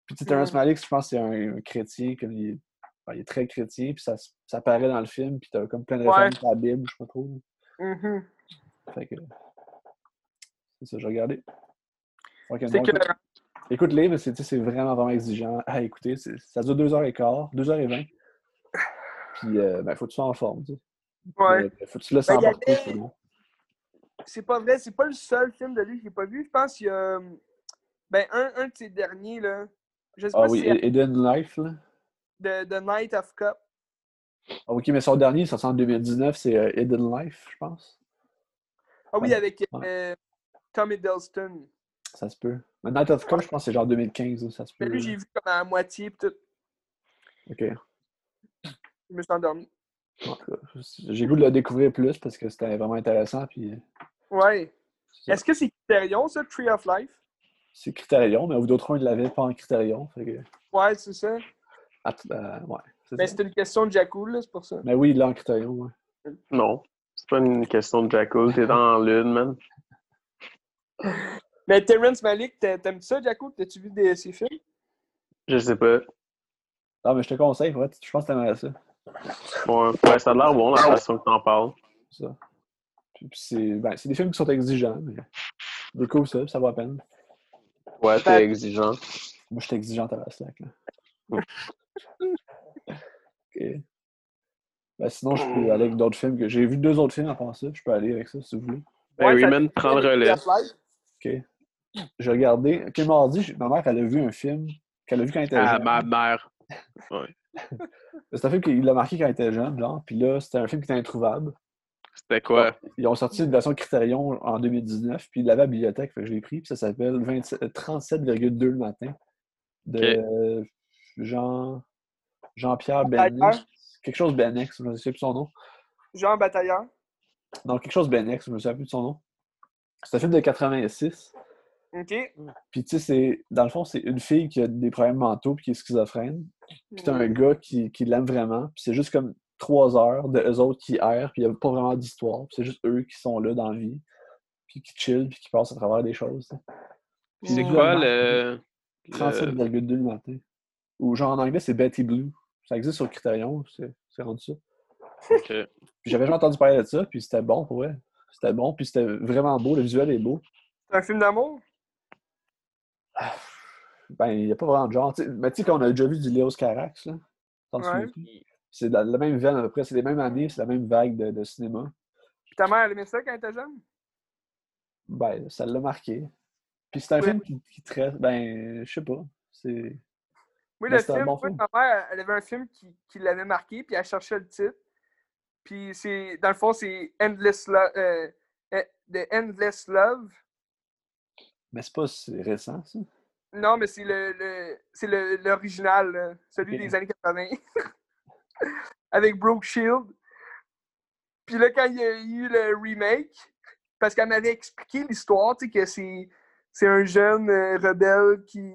Puis tu sais, Terrence. Malick, je pense que c'est un, un chrétien, comme il est, il est très chrétien, puis ça, ça apparaît dans le film, puis t'as comme plein de références à la Bible, je sais pas trop. Mhm. Fait que. C'est ça, j'ai regardé. C'est non, que. écoute- Écoute-les, mais c'est vraiment, vraiment exigeant à écouter. Ça dure 2h15, 2h20. Puis, euh, ben, faut que tu sois en forme, tu sais. Ouais. Mais Faut que tu laisses Ben, il y emporter, avait- c'est bon. C'est pas vrai, c'est pas le seul film de lui que j'ai pas vu. Je pense qu'il y a. Ben, un, un de ses derniers, là. Je sais Ah pas oui, si c'est Eden Life, là. The, The Night of Cup. Ah, ok, mais son dernier, ça sort en 2019, c'est euh, Eden Life, je pense. Ah oui, Ouais. avec euh, Tom Hiddleston. Ça se peut. Mais Night of Cup, je pense que c'est genre 2015, là, ça se peut. Mais lui, j'ai vu comme à la moitié, tout. Ok. Je me suis endormi. J'ai goût de le découvrir plus parce que c'était vraiment intéressant. Puis, ça. Est-ce que c'est Criterion, ça, Tree of Life? c'est Criterion, mais d'autres un, il l'avait pas en Criterion. Fait que, Ouais, c'est ça. att- euh, ouais, c'est Ben, c'était une question de Jakul, là, c'est pour ça. Mais oui, il l'a en Criterion, ouais. Non. C'est pas une question de Jackal. T'es dans l'une, man. Mais Terrence Malick, t'a- t'aimes ça, Jakul? T'as-tu vu des, ses films? Je sais pas. Ah, mais je te conseille, ouais, je pense que t'aimerais ça. Ouais, ouais, ça a l'air bon la façon que t'en parles. ça. C'est ben, c'est des films qui sont exigeants, mais découvre ça, ça vaut la peine. Ouais, Ben- t'es exigeant. Moi, je suis exigeant à la slack, là. ok. Ben, sinon, je peux aller avec d'autres films. que J'ai vu deux autres films avant ça. Je peux aller avec ça, si vous voulez. Ben Ouais, le relais. Ok. J'ai regardé. Ok, mardi, ma mère, elle a vu un film qu'elle a vu quand elle était Ah, jeune. ma mère. C'est un film qu'il a marqué quand elle était jeune, genre. Puis là, c'était un film qui était introuvable. C'était quoi? Ils ont sorti une version Criterion en 2019, puis il l'avait à la bibliothèque, fait que je l'ai pris, puis ça s'appelle 27 euh, 37,2 le matin de euh, Jean Jean-Pierre Benex. Quelque chose Benex, je ne sais plus son nom. Jean Batailleur. Non, quelque chose Benex, je me souviens plus de son nom. C'est un film de 86. OK. Puis tu sais, c'est dans le fond, c'est une fille qui a des problèmes mentaux puis qui est schizophrène. Puis t'as un gars qui, qui l'aime vraiment. Puis c'est juste comme trois heures de eux autres qui errent, puis il n'y a pas vraiment d'histoire. Puis c'est juste eux qui sont là dans la vie, puis qui chill, puis qui passent à travers des choses. C'est quoi le. le- 37,2 le matin. Ou genre en anglais, c'est Betty Blue. Ça existe sur Criterion, c'est c'est rendu ça. Ok. Puis j'avais jamais entendu parler de ça, puis c'était bon pour vrai. C'était bon, puis c'était vraiment beau, le visuel est beau. C'est un film d'amour? Ben, il n'y a pas vraiment de genre. Mais tu sais, qu'on a déjà vu du Léos Carax, là. Ouais. C'est la, la même veine à peu près, c'est les mêmes années, c'est la même vague de, de cinéma. Puis ta mère, elle aimait ça quand elle était jeune? Ben, ça l'a marqué. Puis c'est un film qui, qui traite, ben, je sais pas. C'est. Oui, Mais le film, bon moi, film. ma mère, elle avait un film qui, qui l'avait marqué, puis elle cherchait le titre. Puis c'est, dans le fond, c'est Endless Love, euh, eh, The Endless Love. Mais c'est pas récent, ça. Non, mais c'est le, le c'est le- l'original, celui des années 80. Avec Brooke Shield. Puis là, quand il y a eu le remake, parce qu'elle m'avait expliqué l'histoire, tu sais, que c'est, c'est un jeune euh, rebelle qui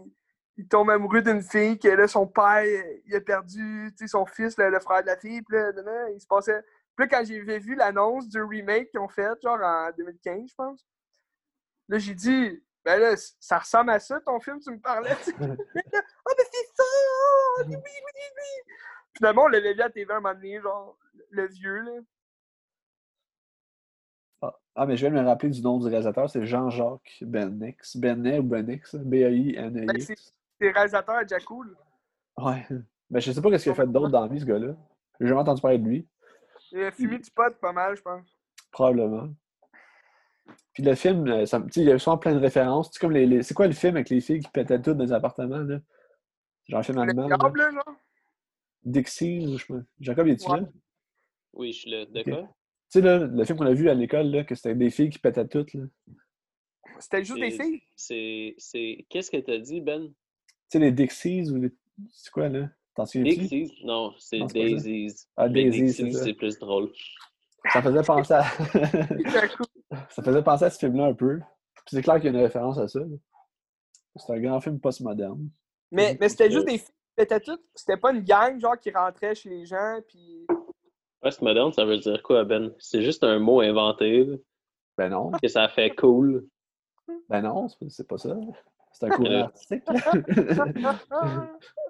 il tombe amoureux d'une fille, que là, son père, il a perdu, tu sais, son fils, le, le frère de la fille, puis là, il se passait... Puis là, quand j'ai vu l'annonce du remake qu'ils ont fait, genre en 2015, je pense, là, j'ai dit, ben là, ça ressemble à ça, ton film, tu me parlais. Ah, mais c'est ça! ah, Oui, oui, oui, oui! Finalement, on l'avait vu à TV un moment donné, genre, le vieux, là. Ah, Ah, mais je viens de me rappeler du nom du réalisateur, c'est Jean-Jacques Benex. Benet ou Benex, Ben, B-A-I-N-E-X. c'est- C'est réalisateur à Jacoul. Ouais. Mais je sais pas qu'est-ce qu'il a fait d'autre dans la vie, ce gars-là. J'ai jamais entendu parler de lui. Il a fumé du pot pas mal, je pense. Probablement. Puis le film, euh, ça, il y a souvent plein de références. Sais, comme les, les- C'est quoi le film avec les filles qui pétaient toutes dans les appartements, là? Genre un film Le allemand, là? diable, là, genre? Dixie, je sais pas. Jacob, es-tu Ouais. là? Oui, je suis là. Quoi? Tu sais, là, le film qu'on a vu à l'école, là, que c'était des filles qui pétaient toutes, là. Tu C'était juste des filles? C'est. c'est- Qu'est-ce que t'as dit, Ben? sais, les Dixies ou les... C'est quoi, là? T'en souviens-tu? Dixies? Non, c'est. Daisies. Ah, Les Daisies, c'est Dixies, ça. c'est plus drôle. Ça faisait penser à... Ça faisait penser à ce film-là un peu. Puis c'est clair qu'il y a une référence à ça. C'est un grand film postmoderne. Mais, mais c'était juste des filles. C'était tout. C'était pas une gang, genre, qui rentrait chez les gens, puis. Postmoderne, ça veut dire quoi, Ben? C'est juste un mot inventé, là, Ben non, que ça fait cool. ben non, c'est pas- c'est ça. C'est un courant artistique. Non,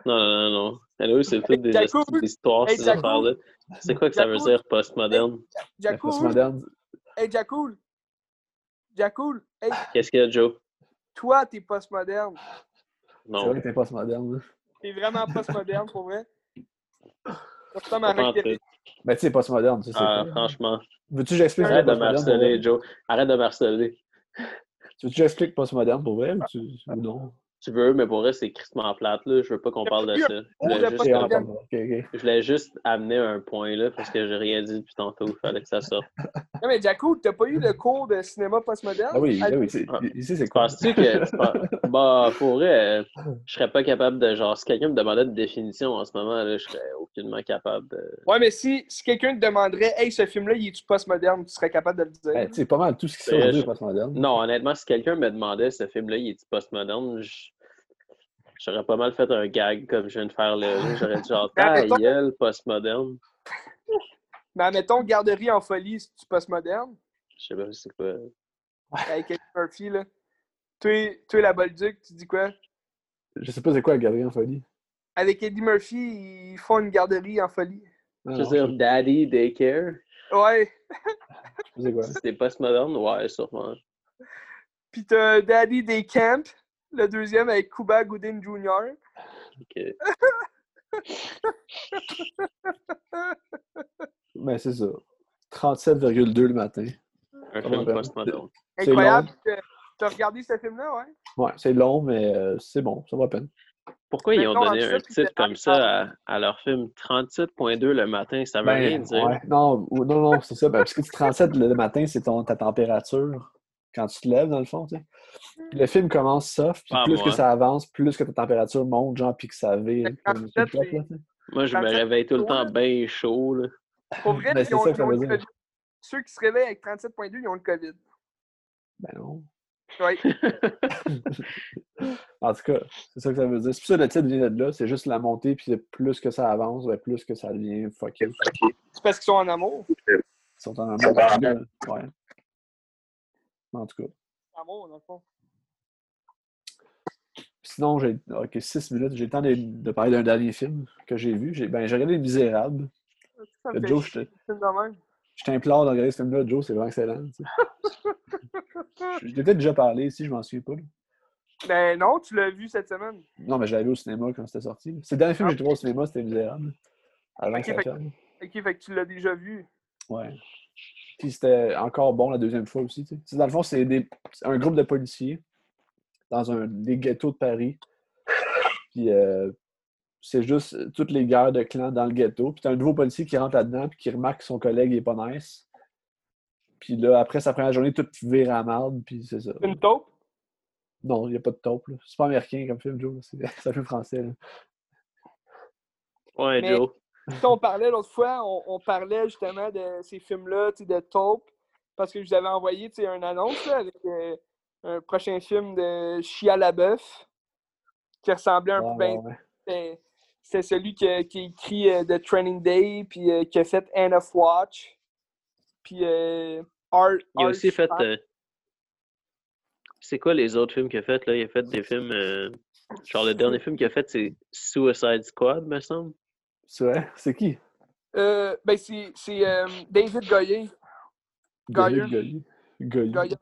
non, non, non. Anyway, c'est toutes des hey, ces affaires-là. C'est quoi que ça veut dire postmoderne? Jacoul! postmoderne, Hey, Jacoul! Jacoul! Hey, Qu'est-ce qu'il y a, Joe? toi, t'es postmoderne. c'est Non. vrai que t'es postmoderne. T'es vraiment postmoderne, pour vrai. Ça ressemble à Rock. Terry. Ben, tu sais, postmoderne, tu sais. Ah, franchement. Veux-tu que j'explique Arrête de marceler? Joe. Arrête de marceler. Tu veux-tu que j'explique postmoderne pour vrai ou, tu... ou non? Tu veux, mais pour vrai, c'est crissement plate, là. Je veux pas qu'on parle de ça. Je voulais juste, Ok, on en postmoderne. parle pas. Ok, ok. je voulais juste amener un point, là, parce que j'ai rien dit depuis tantôt. Il fallait que ça sorte. Non, mais Jacoul, t'as pas eu le cours de cinéma postmoderne? Ah oui, ah oui, c'est- Ah. ici, c'est quoi? Penses-tu que. Bah, pour vrai, je serais pas capable de. Genre, si quelqu'un me demandait de définition en ce moment, là, je serais aucunement capable de. Ouais, mais si, si quelqu'un te demanderait, hey, ce film-là, il est-tu postmoderne, tu serais capable de le dire. Ben, tu sais, pas mal tout ce qui C'est sort est postmoderne. Non, honnêtement, si quelqu'un me demandait ce film-là, il est postmoderne, je- j'aurais pas mal fait un gag comme je viens de faire là. J'aurais dit genre, Mais ta gueule, postmoderne. Mais admettons, Garderie en folie, c'est-tu postmoderne? Je sais pas c'est quoi. Avec Eddie Murphy, là. Toi, toi, la Bolduc, tu dis quoi? Je sais pas c'est quoi la galerie en folie. Avec Eddie Murphy, ils font une garderie en folie. Non, Je veux dire, Daddy Daycare, Ouais. je sais pas c'est quoi. c'est postmoderne? Ouais, sûrement. Puis t'as Daddy Day Camp, le deuxième avec Cuba Gooding Jr. Ok. Ben, c'est ça. 37,2 le matin. Un film. C'est Incroyable. T'as- T'as regardé ce film-là, ouais? Ouais, c'est long, mais euh, c'est bon, ça va à peine. Pourquoi ils ont donné un titre comme ça à, à leur film 37.2 le matin? Ça veut rien Ben, dire. ouais. Non, non, non, c'est ça. Ben, parce que 37 le matin, c'est ton, ta température quand tu te lèves, dans le fond. tu sais. Puis le film commence soft, puis Ah, plus moi. que ça avance, plus que ta température monte, genre, puis que ça vire. Fait que comme 37, tout le c'est- top, là, tu sais. Moi, je me 37 réveille tout le temps bien chaud. Là. Pour vrai, Ben, ils c'est ont- ça ils ont le. Ceux qui se réveillent avec 37.2, ils ont le COVID. Ben non. Ouais. En tout cas, c'est ça que ça veut dire. C'est pour ça que le titre vient de là, c'est juste la montée, puis plus que ça avance, ben, plus que ça devient fucké. C'est parce qu'ils sont en amour. Ils sont en amour. Ouais. En tout cas. Amour, dans le fond. Sinon, j'ai ok, 6 minutes. J'ai le temps de, de parler d'un dernier film que j'ai vu. J'ai ben, j'ai regardé Les Misérables. Ça Le Joe, je t'implore de regarder ce film-là. Joe, c'est vraiment excellent. tu sais. Je l'ai peut-être déjà parlé ici, je m'en souviens pas. là. Ben non, tu l'as vu cette semaine. Non, mais je l'avais vu au cinéma quand c'était sorti. C'est le dernier film que j'ai trouvé au cinéma, c'était ferme. Ok, fait que tu l'as déjà vu. Ouais. Puis c'était encore bon la deuxième fois aussi. tu sais. C'est- Dans le fond, c'est un groupe de policiers dans un, des ghettos de Paris. Puis euh, c'est juste toutes les guerres de clans dans le ghetto. Puis t'as un nouveau policier qui rentre là-dedans puis qui remarque que son collègue est pas nice. Puis là, après sa première journée, tout vire à marde. Puis c'est ça. Une taupe? Non, il n'y a pas de taupe. là. C'est pas américain comme film, Joe. C'est c'est un film français. là. Ouais, Mais- Joe. On parlait l'autre fois, on, on parlait justement de ces films-là, tu sais, de taupe, parce que je vous avais envoyé tu sais, une annonce là, avec euh, un prochain film de Chia Labeouf qui ressemblait un peu ouais, ouais. C'était c'était celui qui a, écrit euh, The Training Day, puis euh, qui a fait End of Watch, puis Art. Il a aussi fait. C'est quoi les autres films qu'il a fait là? Il a fait des films. Genre, le dernier film qu'il a fait, c'est Suicide Squad, me semble. C'est vrai? C'est qui? Euh, ben, c'est c'est, euh, David Goyer. Goyer. Goyer. Goyer. Goyer.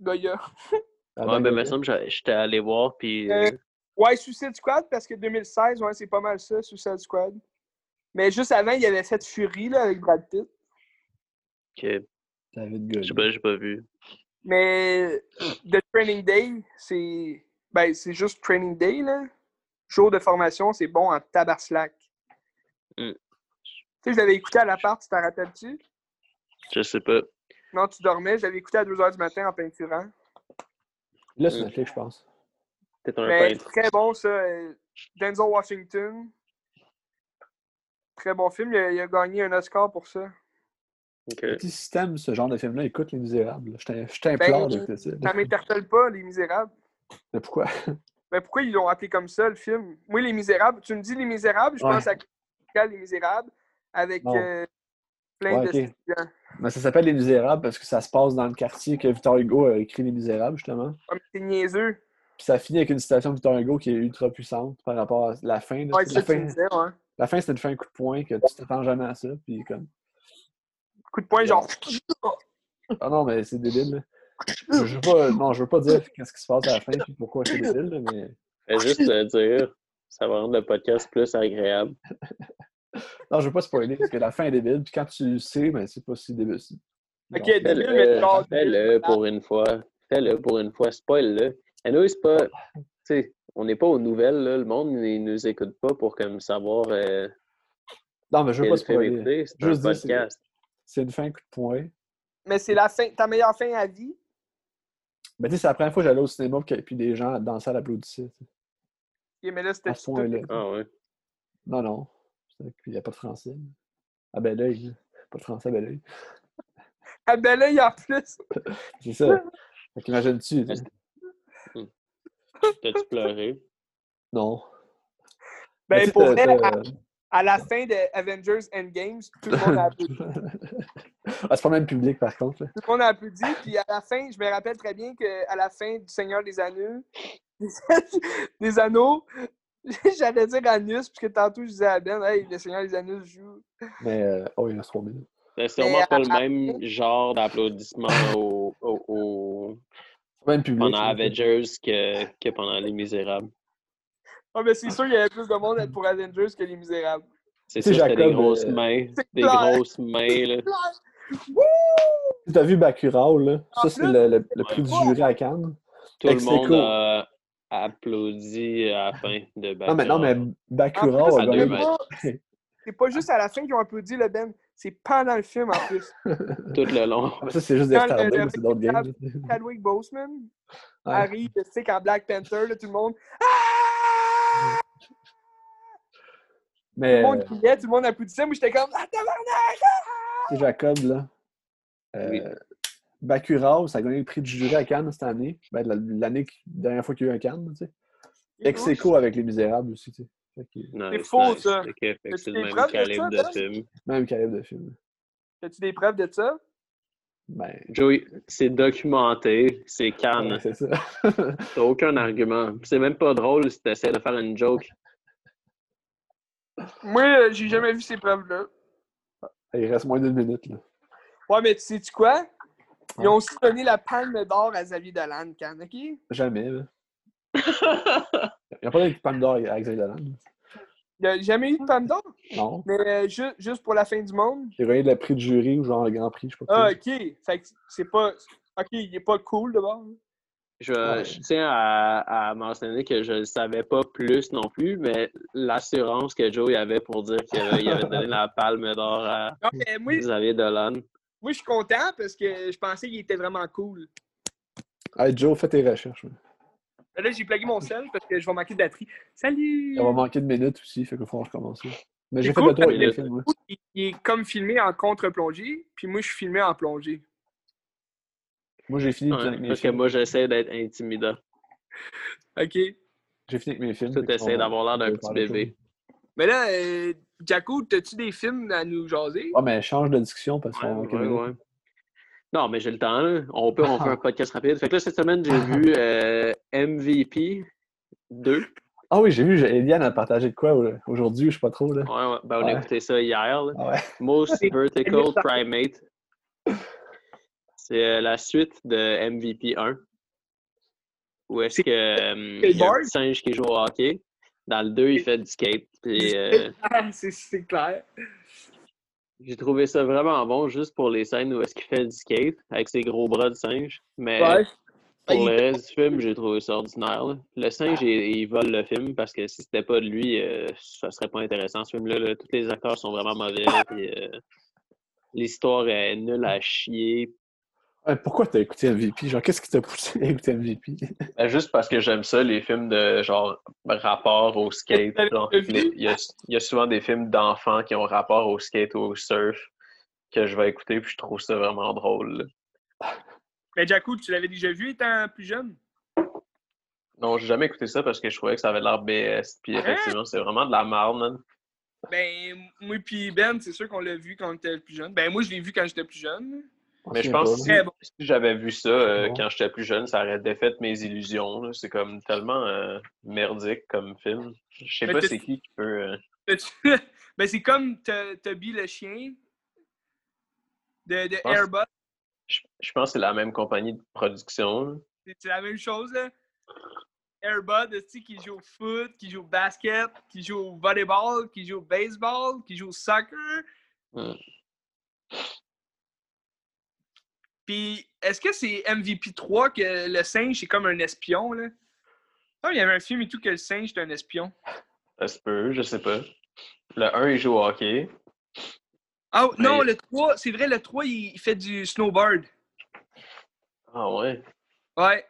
Goyer. Ah, Ouais, ben, ben, me semble, j'a- j'étais allé voir, puis. Euh, euh, Ouais, Suicide Squad, parce que 2016, ouais, c'est pas mal ça, Suicide Squad. Mais juste avant, il avait fait Fury là, avec Brad Pitt. que- David Je Goyer. sais pas, j'ai pas vu. Mais The Training Day, c'est. Ben, c'est juste Training Day, là. Jour de formation, c'est bon en tabarslack. Mm. Tu sais, je l'avais écouté à l'appart, tu t'en rappelles-tu? Je sais pas. Non, tu dormais, je l'avais écouté à 2h du matin en peinturant. Là, c'est Mm. Netflix, je pense. Peut-être un Mais peintre. très bon, ça. euh, Denzel Washington. Très bon film, il a, il a gagné un Oscar pour ça. Ok. Si t'aimes ce genre de film-là, écoute Les Misérables. Je t'implore Ben, d'écouter ça. Ça m'interpelle pas, Les Misérables. Mais pourquoi? Ben pourquoi ils l'ont appelé comme ça, le film? Moi, Les Misérables, tu me dis Les Misérables, je Ouais. pense à Les Misérables avec euh, plein Ouais, de ok. étudiants. Mais ça s'appelle Les Misérables parce que ça se passe dans le quartier que Victor Hugo a écrit Les Misérables, justement. C'est niaiseux. Puis ça finit avec une citation de Victor Hugo qui est ultra puissante par rapport à la fin. là. Ouais, la, fin me disais, ouais. la fin, c'était une fin coup de poing que tu t'attends jamais à ça. Puis comme... Coup de poing, genre. Ah non, mais c'est débile. là. Je, veux pas, non, je veux pas dire qu'est-ce qui se passe à la fin et pourquoi c'est débile, mais Fais juste le dire, ça va rendre le podcast plus agréable. non, je veux pas spoiler parce que la fin est débile. Puis quand tu le sais, ben, c'est pas si débile. Ok, Non. débile, mais Fais-le, genre. fais-le pour une fois. Fais-le pour une fois. Spoil-le. Et nous, c'est pas. Tu sais, on n'est pas aux nouvelles, là. Le monde ne nous écoute pas pour comme savoir euh, Non, mais je veux pas spoiler. C'est un Juste dire, c'est- podcast. C'est une fin coup de poing. Mais c'est la fin, ta meilleure fin à vie? Ben, tu sais, c'est la première fois que j'allais au cinéma puis, puis des gens dans la salle applaudissaient. Ok, mais là, c'était À ce point-là. Ah ouais. Non, non. Il n'y a pas de français. À bel oeil. Pas de français à bel oeil. Ah ben là, il y a en plus. C'est ça. Fait qu'imagines-tu? tu sais. T'as-tu pleuré? Non. Ben, pour vrai, à, à la fin de Avengers Endgames, tout le monde a applaudi. ah, c'est pas le même public, par contre. Tout le monde a applaudi. Puis à la fin, je me rappelle très bien qu'à la fin du Seigneur des Anneaux, des Anneaux, j'allais dire Anus, puisque tantôt je disais à Ben, hey, le Seigneur des Anneaux joue. Mais, euh, oh, il y en a 3000. C'est sûrement Mais pas à- le même genre d'applaudissement au, au- au- C'est pas le même public. pendant. Avengers que, que pendant Les Misérables. Ah, mais c'est sûr qu'il y avait plus de monde pour Avengers que les Misérables. C'est sûr, c'était des Jacob, grosses euh, mains. C'est Des clair. grosses mains, là. Tu as vu Bacurau, là? En Ça, c'est le, le- le prix ouais. du jury à Cannes. Tout le monde a applaudi à la fin de Non, mais, non, mais Bacurau. Bacurau En plus, a à deux gagné. mètres. pas- C'est pas juste à la fin qu'ils ont applaudi le Ben, c'est pendant le film en plus. Tout le long. Ah, mais ça, c'est juste des le- c'est d'autres games. là. Chadwick Boseman Ouais. arrive, tu sais, quand Black Panther, là, tout le monde. Ah! Tout Mais le monde euh, criait, tout le monde applaudissait. Moi, j'étais comme. Ah, tabarnak! c'est Jacob, là. Euh, Oui. Bacurau, ça a gagné le prix du jury à Cannes cette année. Ben, la- l'année, qui- dernière fois qu'il y a eu un Cannes, tu sais. Ex aequo avec Les Misérables aussi, tu sais. Nice, faux, ça. C'est des le même preuves de calibre ça, de film. même calibre de film. As-tu des preuves de ça? Ben, Joey, c'est documenté, c'est Cannes. ouais, c'est ça. T'as aucun argument. C'est même pas drôle si t'essaies de faire une joke. Moi, euh, j'ai jamais vu ces preuves-là. Il reste moins d'une minute, là. Ouais, mais tu sais-tu quoi? Ils ont aussi donné la palme d'or à Xavier Dolan, Cannes, OK? Jamais, là. Il n'y a pas donné de palme d'or à Xavier Dolan. Il n'y a jamais eu de palme d'or, Non. mais euh, ju- juste pour la fin du monde? Il a gagné le prix du jury ou genre le grand prix, je sais pas. Ah. OK. Fait que c'est pas... OK, il est pas cool, d'abord. Je, Ouais. je tiens à, à mentionner que je ne savais pas plus non plus, mais l'assurance que Joey avait pour dire qu'il avait donné la palme d'or à Non, mais moi, Xavier Dolan. Moi je suis content parce que je pensais qu'il était vraiment cool. Hey, Joe, fais tes recherches. là. Mais là, j'ai plugué mon sel parce que je vais manquer de batterie. Salut! Il va manquer de minutes aussi, fait qu'il va falloir recommencer. Mais j'ai fait cool le tour que- films. ouais. Il, il est comme filmé en contre-plongée, puis moi, je suis filmé en plongée. Moi, j'ai fini Ouais, avec mes parce que moi, j'essaie d'être intimidant. OK. J'ai fini avec mes films. Tout fait qu'on essaie va- d'avoir l'air on d'un petit bébé. Mais là, euh, Jaco, t'as-tu des films à nous jaser? Ah, mais change de discussion parce qu'on ouais, ouais. Non, mais j'ai le temps, là. On peut, on fait Ah. un podcast rapide. Fait que là, cette semaine, j'ai vu euh, MVP 2. Ah oui, j'ai vu, Eliane a partagé de quoi aujourd'hui, je sais pas trop. Là. Ouais, ouais. Ben, on a écouté ça hier. là. Ah ouais. Most Vertical Primate. C'est euh, la suite de MVP 1. Où est-ce que euh, il y a un singe qui joue au hockey. Dans le 2, il fait du skate. Puis, euh, Ah, c'est- c'est clair. j'ai trouvé ça vraiment bon juste pour les scènes où est-ce qu'il fait du skate avec ses gros bras de singe. Mais Ouais. pour Il- le reste du film, j'ai trouvé ça ordinaire. là. Le singe, il, il vole le film parce que si c'était pas de lui, euh, ça serait pas intéressant ce film-là. là. Tous les acteurs sont vraiment mauvais. puis, euh, L'histoire est nulle à chier. Pourquoi t'as écouté MVP? Genre, qu'est-ce qui t'a poussé à écouter MVP? Ben, juste parce que j'aime ça, les films de genre rapport au skate. Genre, les- Il y, a, il y a souvent des films d'enfants qui ont rapport au skate ou au surf que je vais écouter, puis je trouve ça vraiment drôle. Mais Jaco, tu l'avais déjà vu étant plus jeune? Non, j'ai jamais écouté ça parce que je trouvais que ça avait l'air BS. Puis effectivement, c'est vraiment de la merde, man. Ben, moi puis Ben, c'est sûr qu'on l'a vu quand on était plus jeune. Ben, moi, je l'ai vu quand j'étais plus jeune. Mais je pense que si, Très bon. si j'avais vu ça euh, Bon. quand j'étais plus jeune, ça aurait défait mes illusions. C'est comme tellement euh, merdique comme film. Je sais pas c'est qui qui peut. euh, ben, c'est comme Toby le chien de, de Airbus. Je, je pense que c'est la même compagnie de production. C'est la même chose, là. Airbud, qui joue au foot, qui joue au basket, qui joue au volleyball, qui joue au baseball, qui joue au soccer. Mm. Puis, est-ce que c'est MVP 3 que le singe, c'est comme un espion, là? Ah, il y avait un film et tout que le singe, c'est un espion. Ça se peut, je sais pas. Le 1, il joue au hockey. Ah, non, Mais- le 3, c'est vrai, le 3, il, fait du snowboard. Ah ouais. Ouais.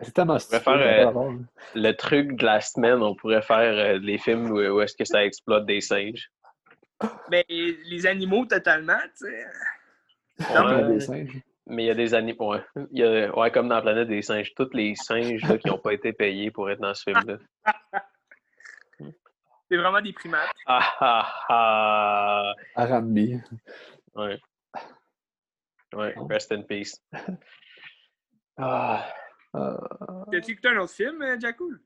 C'est tellement stupide. faire, ça n'a euh, là. Le truc de la semaine, on pourrait faire euh, les films où, où est-ce que ça exploite des singes. Ben, les animaux, totalement, tu sais. Des singes. mais il y a des animaux. Ouais. Il y a- ouais, comme dans la planète des singes, tous les singes là, qui n'ont pas été payés pour être dans ce film-là. C'est vraiment des primates. Ah ah ah! Arambi. Ouais. Ouais, Non. rest in peace. Ah. Euh, T'as-tu écouté un autre film, euh, Jacoul?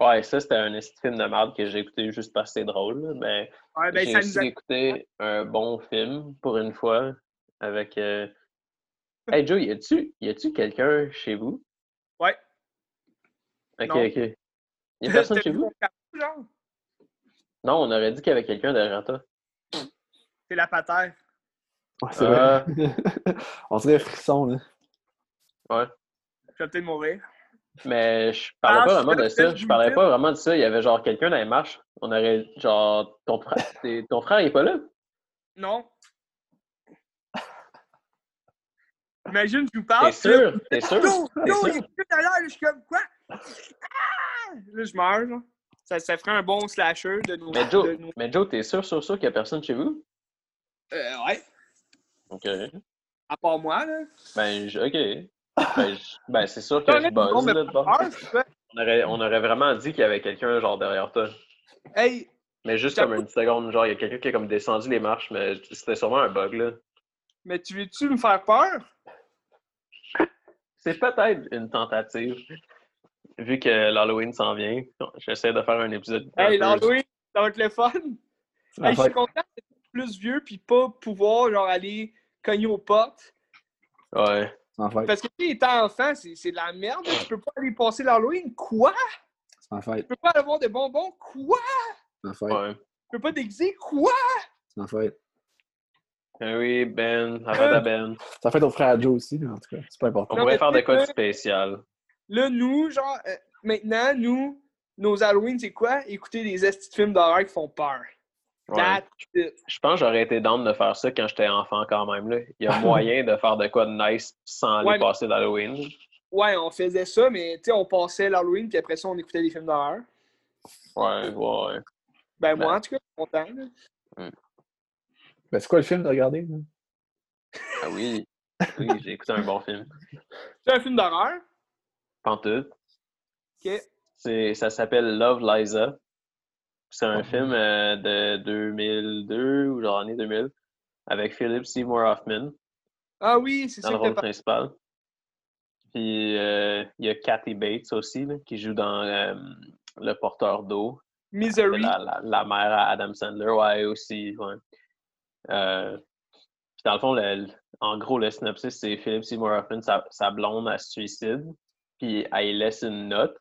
Ouais, ça, c'était un film de merde que j'ai écouté juste parce que c'est drôle. Mais Ouais, ben, j'ai aussi a... écouté un bon film pour une fois avec. euh, Hey Joe, y a-tu y a-tu quelqu'un chez vous? Ouais. Ok, Non. ok. Y a personne chez vous? mon capot, genre? Non, on aurait dit qu'il y avait quelqu'un derrière toi. C'est la patère. ouais, c'est Ah. vrai. On dirait frisson, là. Ouais. Je vais peut-être mourir. Mais je parlais Ah, pas vraiment de ça. je parlais pas vraiment de ça. Il y avait genre quelqu'un dans les marches. On aurait genre ton frère. Ton frère il est pas là? Non. Imagine, je vous parle. T'es sûr? T'es sûr? Non, non, sûr? il est derrière, je suis comme quoi? Ah! Là, je meurs, là. Ça, ça ferait un bon slasher de nous. Mais Joe, nous- mais Joe, t'es sûr, sûr, sûr qu'il y a personne chez vous? Euh, ouais. Ok. À part moi, là. Ben, je- ok. Ben, je- ben, c'est sûr que je buzz, mais là, de bord. peur, c'est quoi? On aurait, on aurait vraiment dit qu'il y avait quelqu'un, genre, derrière toi. Hey, Mais juste comme une seconde, genre, il y a quelqu'un qui a comme descendu les marches, mais c'était sûrement un bug, là. mais tu veux-tu me faire peur? C'est peut-être une tentative. Vu que l'Halloween s'en vient, j'essaie de faire un épisode. Hey, l'Halloween, ça va être le fun. Hey, je suis content d'être plus vieux puis pas pouvoir genre aller cogner aux portes. Ouais. Parce que tu étant enfant, c'est c'est de la merde. Tu peux pas aller passer l'Halloween. Quoi? C'est ma fête. Tu peux pas aller avoir de bonbons. Quoi? C'est ma fête. Ouais. Tu peux pas déguiser. Quoi? C'est ma fête. Ah oui, Ben, arrête à Ben. Ça fait ton frère à Joe aussi, là, en tout cas. C'est pas important. On pourrait faire de tu quoi de sais, spécial? Là, nous, genre, euh, maintenant, nous, nos Halloween, c'est quoi? Écouter des estis de films d'horreur qui font peur. Ouais. Je pense que j'aurais été down de faire ça quand j'étais enfant quand même. Là. Il y a moyen de faire de quoi de nice sans aller Ouais, passer d'Halloween. Ouais, on faisait ça, mais tu sais, on passait l'Halloween, puis après ça, on écoutait des films d'horreur. Ouais, ouais, ouais. Ben, Ben. moi, en tout cas, je suis content. là. Ben, c'est quoi le film de regarder? là? Ah oui. Oui, j'ai écouté un bon film. C'est un film d'horreur. Pantoute. OK. C'est, ça s'appelle Love Liza. C'est un film euh, de 2002 ou genre année 2000 avec Philip Seymour Hoffman Ah oui, c'est dans ça le que t'as rôle principal. Puis euh, il y a Kathy Bates aussi là, qui joue dans euh, Le porteur d'eau. Misery. la, la, la mère à Adam Sandler, ouais, aussi, ouais. Euh, puis dans le fond, le- en gros, le synopsis, c'est Philip Seymour Hoffman, sa, sa blonde, elle se suicide, puis elle laisse une note,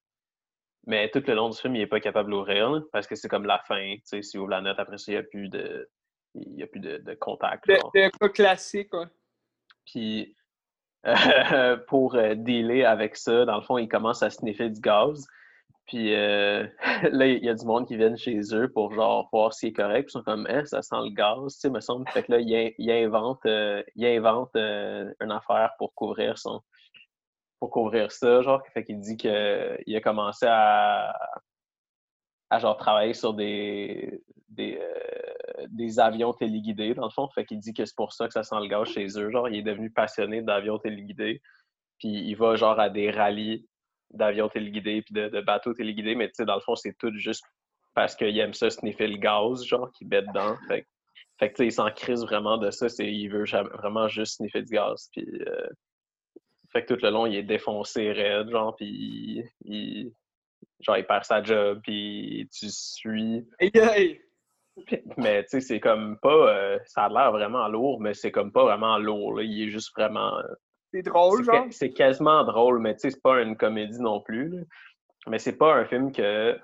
mais tout le long du film, il n'est pas capable d'ouvrir, là, parce que c'est comme la fin, tu sais, s'il ouvre la note, après ça, il n'y a plus de, il y a plus de, de contact. Le, cas classique, ouais. Puis euh, pour euh, dealer avec ça, dans le fond, ils commencent à sniffer du gaz. Puis euh, là, il y a du monde qui viennent chez eux pour genre voir s'il est correct. Ils sont comme, hein, ça sent le gaz, tu sais, me semble. Fait que là, il, in- il invente, euh, il invente euh, une affaire pour couvrir son. Pour couvrir ça, genre. Fait qu'il dit qu'il a commencé à, à genre travailler sur des, des, euh, des avions téléguidés, dans le fond. Fait qu'il dit que c'est pour ça que ça sent le gaz chez eux. Genre, il est devenu passionné d'avions téléguidés. Puis il va genre à des rallyes d'avions téléguidés puis de, de bateaux téléguidés, mais tu sais, dans le fond, c'est tout juste parce qu'ils aiment ça sniffer le gaz, genre, qu'ils bêtent dedans. Fait, que- fait que, tu sais, il s'en crise vraiment de ça. C'est, il veut vraiment juste sniffer du gaz. Puis, euh, fait que tout le long, il est défoncé raide, genre, puis il, genre, il perd sa job, puis tu suis. Hey, hey. Puis- Mais, tu sais, c'est comme pas... euh, ça a l'air vraiment lourd, mais c'est comme pas vraiment lourd, là. Il est juste vraiment... euh, C'est drôle, c'est genre. C'est quasiment drôle, mais tu sais, c'est pas une comédie non plus. là. Mais c'est pas un film que.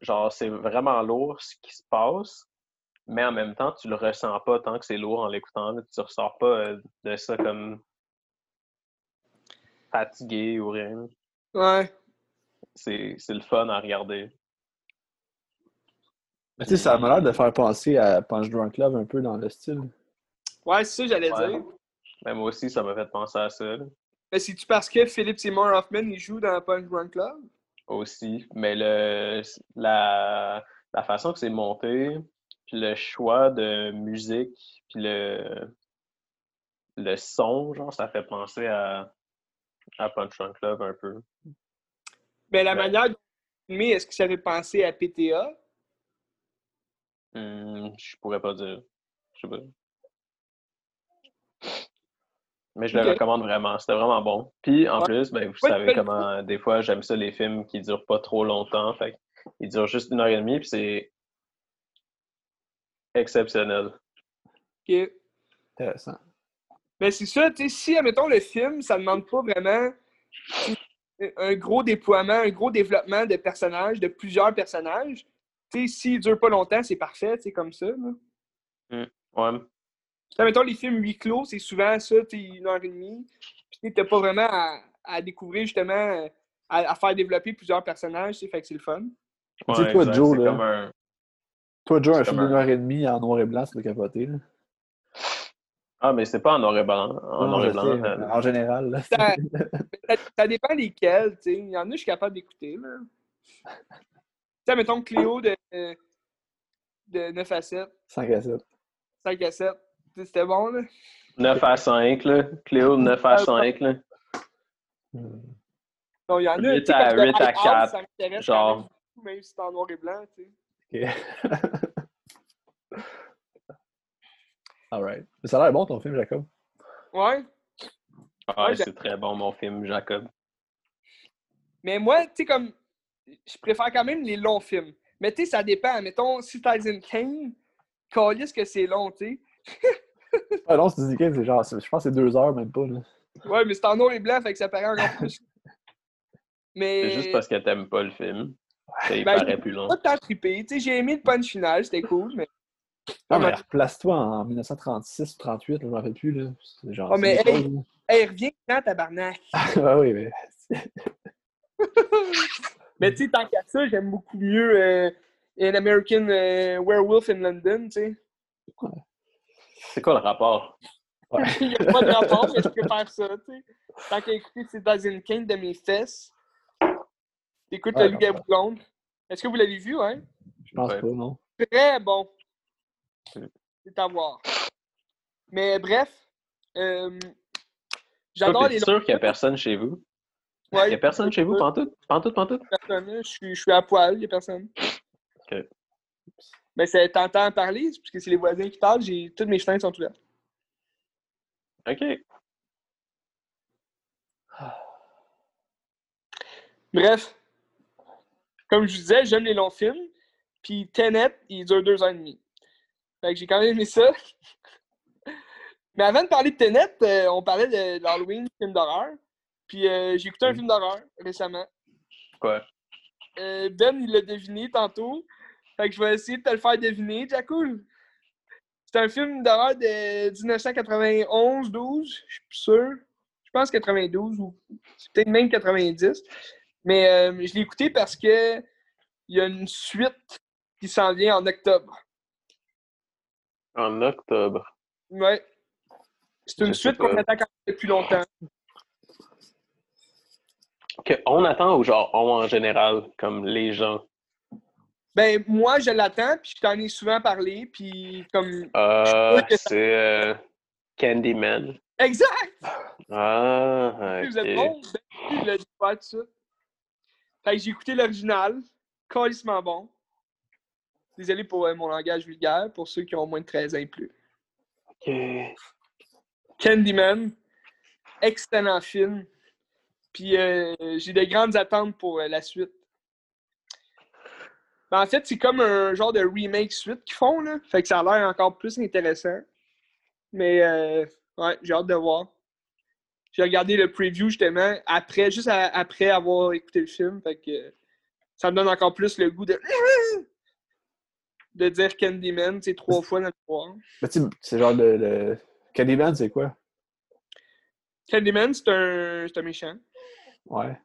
Genre, c'est vraiment lourd ce qui se passe, mais en même temps, tu le ressens pas tant que c'est lourd en l'écoutant. Tu ressors pas euh, de ça comme fatigué ou rien. Ouais. C'est c'est le fun à regarder. Mais tu sais, ça m'a l'air de faire penser à Punch Drunk Love un peu dans le style. Ouais, c'est ça que j'allais Ouais. dire. Mais moi aussi, ça m'a fait penser à ça. Mais c'est-tu parce que Philip Seymour Hoffman, il joue dans Punch Drunk Club? aussi. Mais le, la, la façon que c'est monté, puis le choix de musique, puis le, le son, genre, ça fait penser à, à Punch Drunk Love un peu. Mais la Ouais. manière de filmer, est-ce que ça fait penser à PTA? Hmm, je pourrais pas dire. Je sais pas. Mais je le recommande vraiment. C'était vraiment bon. Puis en Ouais. plus, ben, vous Ouais, savez ben, comment des fois j'aime ça les films qui durent pas trop longtemps. Fait ils durent juste une heure et demie, puis c'est exceptionnel. Ok. Intéressant. Mais c'est ça, tu sais, si, admettons, le film, ça demande pas vraiment un gros déploiement, un gros développement de personnages, de plusieurs personnages, tu sais, s'il dure pas longtemps, c'est parfait, sais, comme ça. là. Ouais. Tu sais, mettons, les films huis clos, c'est souvent ça, tu sais, une heure et demie. Puis tu n'as pas vraiment à, à découvrir, justement, euh, à, à faire développer plusieurs personnages, tu sais, fait que c'est le fun. Tu sais, toi, exact. Joe, C'est là. un- Toi, Joe, un C'est film d'une un- heure et demie en noir et blanc, ça doit capoter. Là. Ah, mais c'est pas en noir et blanc. En Non, noir et blanc. sais, euh, En général. là. Ça, ça, ça dépend lesquels, tu sais. Il y en a, je suis capable d'écouter, là. Tu sais, mettons Cléo de, de 9 à 7, 5 à 7. 5 à 7. C'était bon, là. 9 à 5, là. Cléo, 9 à 5, là. Hmm. Non, il y en a. 8 tu sais, à- comme The 8 à Lighthouse, 4, ça m'intéresse genre. même beaucoup, même si c'est en noir et blanc, tu sais. Ok. Alright. Mais ça a l'air bon ton film, Jacob. Ouais. Ah, Ouais, c'est très bon, mon film, Jacob. Mais moi, tu sais, comme. Je préfère quand même les longs films. Mais tu sais, ça dépend. Mettons, Citizen Kane, calisse que c'est long, tu sais. Ah non, c'est Disney Kane, c'est genre, je pense que c'est deux heures, même pas. Là. Ouais, mais c'est en noir et blanc, fait que ça paraît encore plus. Mais. C'est juste parce que t'aimes pas le film. Ça, il Ben, paraît plus long. pas tant trippé. Tu sais, j'ai aimé le punch final, c'était cool, mais. Non, mais replace-toi en 1936 ou 38, là, je m'en rappelle plus. Là. C'est genre. C'est mais hey! reviens quand, tabarnak! ah oui, mais. mais tu sais, tant qu'à ça, j'aime beaucoup mieux euh, An American euh, Werewolf in London, tu sais. C'est quoi le rapport? Il n'y a pas de rapport, mais je préfère ça, tu sais. Tant qu'à écouter Citizen Kane de mes fesses, t'écoutes Ouais, le loup-garou blonde. Est-ce que vous l'avez vu, hein? Je pense Ouais. pas, non. Très bon. C'est à voir. Mais bref, euh, j'adore les sûr qu'il y a personne chez vous? Ouais, Il y a personne chez vous, pantoute? Pantoute, pantoute? personne, là. Je suis, je suis à poil, il n'y a personne. Ok. Mais c'est t'entends parler, c'est parce que c'est les voisins qui parlent, j'ai toutes mes fenêtres sont ouvertes. OK. Bref, comme je vous disais, j'aime les longs films. Puis Tenet, il dure deux ans et demi. Fait que j'ai quand même aimé ça. Mais avant de parler de Tenet, euh, on parlait de, de l'Halloween, film d'horreur. Puis euh, j'ai écouté un Mm. film d'horreur récemment. Quoi? Euh, ben, il l'a deviné tantôt. Fait que je vais essayer de te le faire deviner, Jacoul. C'est un film d'horreur de 1991-12, je suis plus sûr. Je pense 92 ou peut-être même 90. Mais euh, je l'ai écouté parce que il y a une suite qui s'en vient en octobre. En octobre. Ouais. C'est une Je suite qu'on attend quand même depuis longtemps. Que on attend ou genre on en général, comme les gens? Ben, moi, je l'attends, puis je t'en ai souvent parlé, puis comme... Ah, c'est euh, Candyman. Exact! Ah, Vous êtes bon! Dit pas tout ça. Fait que j'ai écouté l'original. Calissement bon. Désolé pour euh, mon langage vulgaire, pour ceux qui ont moins de 13 ans et plus. Ok. Candyman, excellent film. Puis euh, j'ai de grandes attentes pour la suite. Ben, en fait, c'est comme un genre de remake suite qu'ils font, là. Fait que ça a l'air encore plus intéressant. Mais euh, ouais, j'ai hâte de voir. J'ai regardé le preview justement après, juste à- après avoir écouté le film. Fait que ça me donne encore plus le goût de. de dire Candyman, c'est trois fois dans le soir. Mais tu sais, c'est genre le. le... Candyman, c'est quoi? Candyman, c'est un, c'est un méchant. Ouais.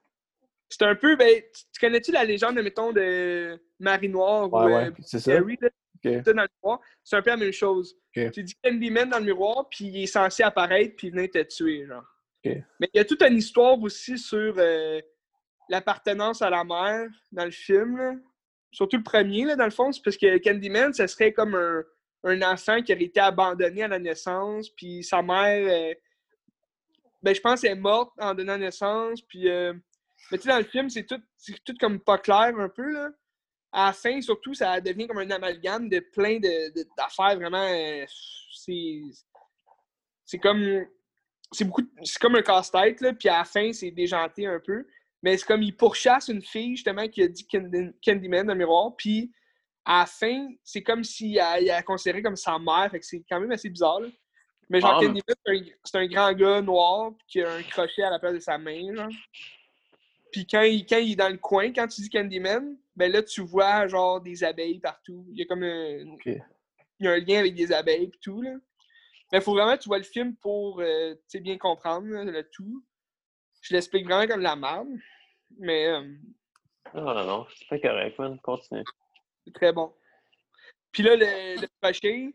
C'est un peu, ben, tu, tu connais-tu la légende, mettons, de Marie Noire Ouais, ou ouais. euh, C'est ça. Harry, là, ça, dans le miroir? C'est un peu la même chose. Tu dis Candyman dans le miroir, puis il est censé apparaître, puis venir te tuer, genre. Mais il y a toute une histoire aussi sur euh, l'appartenance à la mère dans le film, là. Surtout le premier, là, dans le fond, c'est parce que Candyman, ce serait comme un, un enfant qui aurait été abandonné à la naissance, puis sa mère, euh, ben, je pense est morte en donnant naissance, puis... mais tu sais, dans le film, c'est tout, tout comme pas clair un peu, là. À la fin, surtout, ça devient comme un amalgame de plein de- de- d'affaires vraiment... euh, c'est... Comme... C'est beaucoup... C'est comme un casse-tête, là, puis à la fin, c'est déjanté un peu. Mais c'est comme, il pourchasse une fille, justement, qui a dit Candy- Candyman dans le miroir, puis à la fin, c'est comme s'il a, il a considéré comme sa mère, fait que c'est quand même assez bizarre, là. Mais genre, Ah, Candyman, c'est un, grand gars noir qui a un crochet à la place de sa main, genre. Puis quand il, quand il est dans le coin, quand tu dis Candyman, ben là, tu vois genre des abeilles partout. Il y a comme un, il y a un lien avec des abeilles et tout, là. Mais il faut vraiment que tu vois le film pour euh, tu sais, bien comprendre là, le tout. Je l'explique vraiment comme la merde, mais euh, Non, non, non, c'est pas correct, man. Continue. c'est très bon. Puis là, le, le prochain,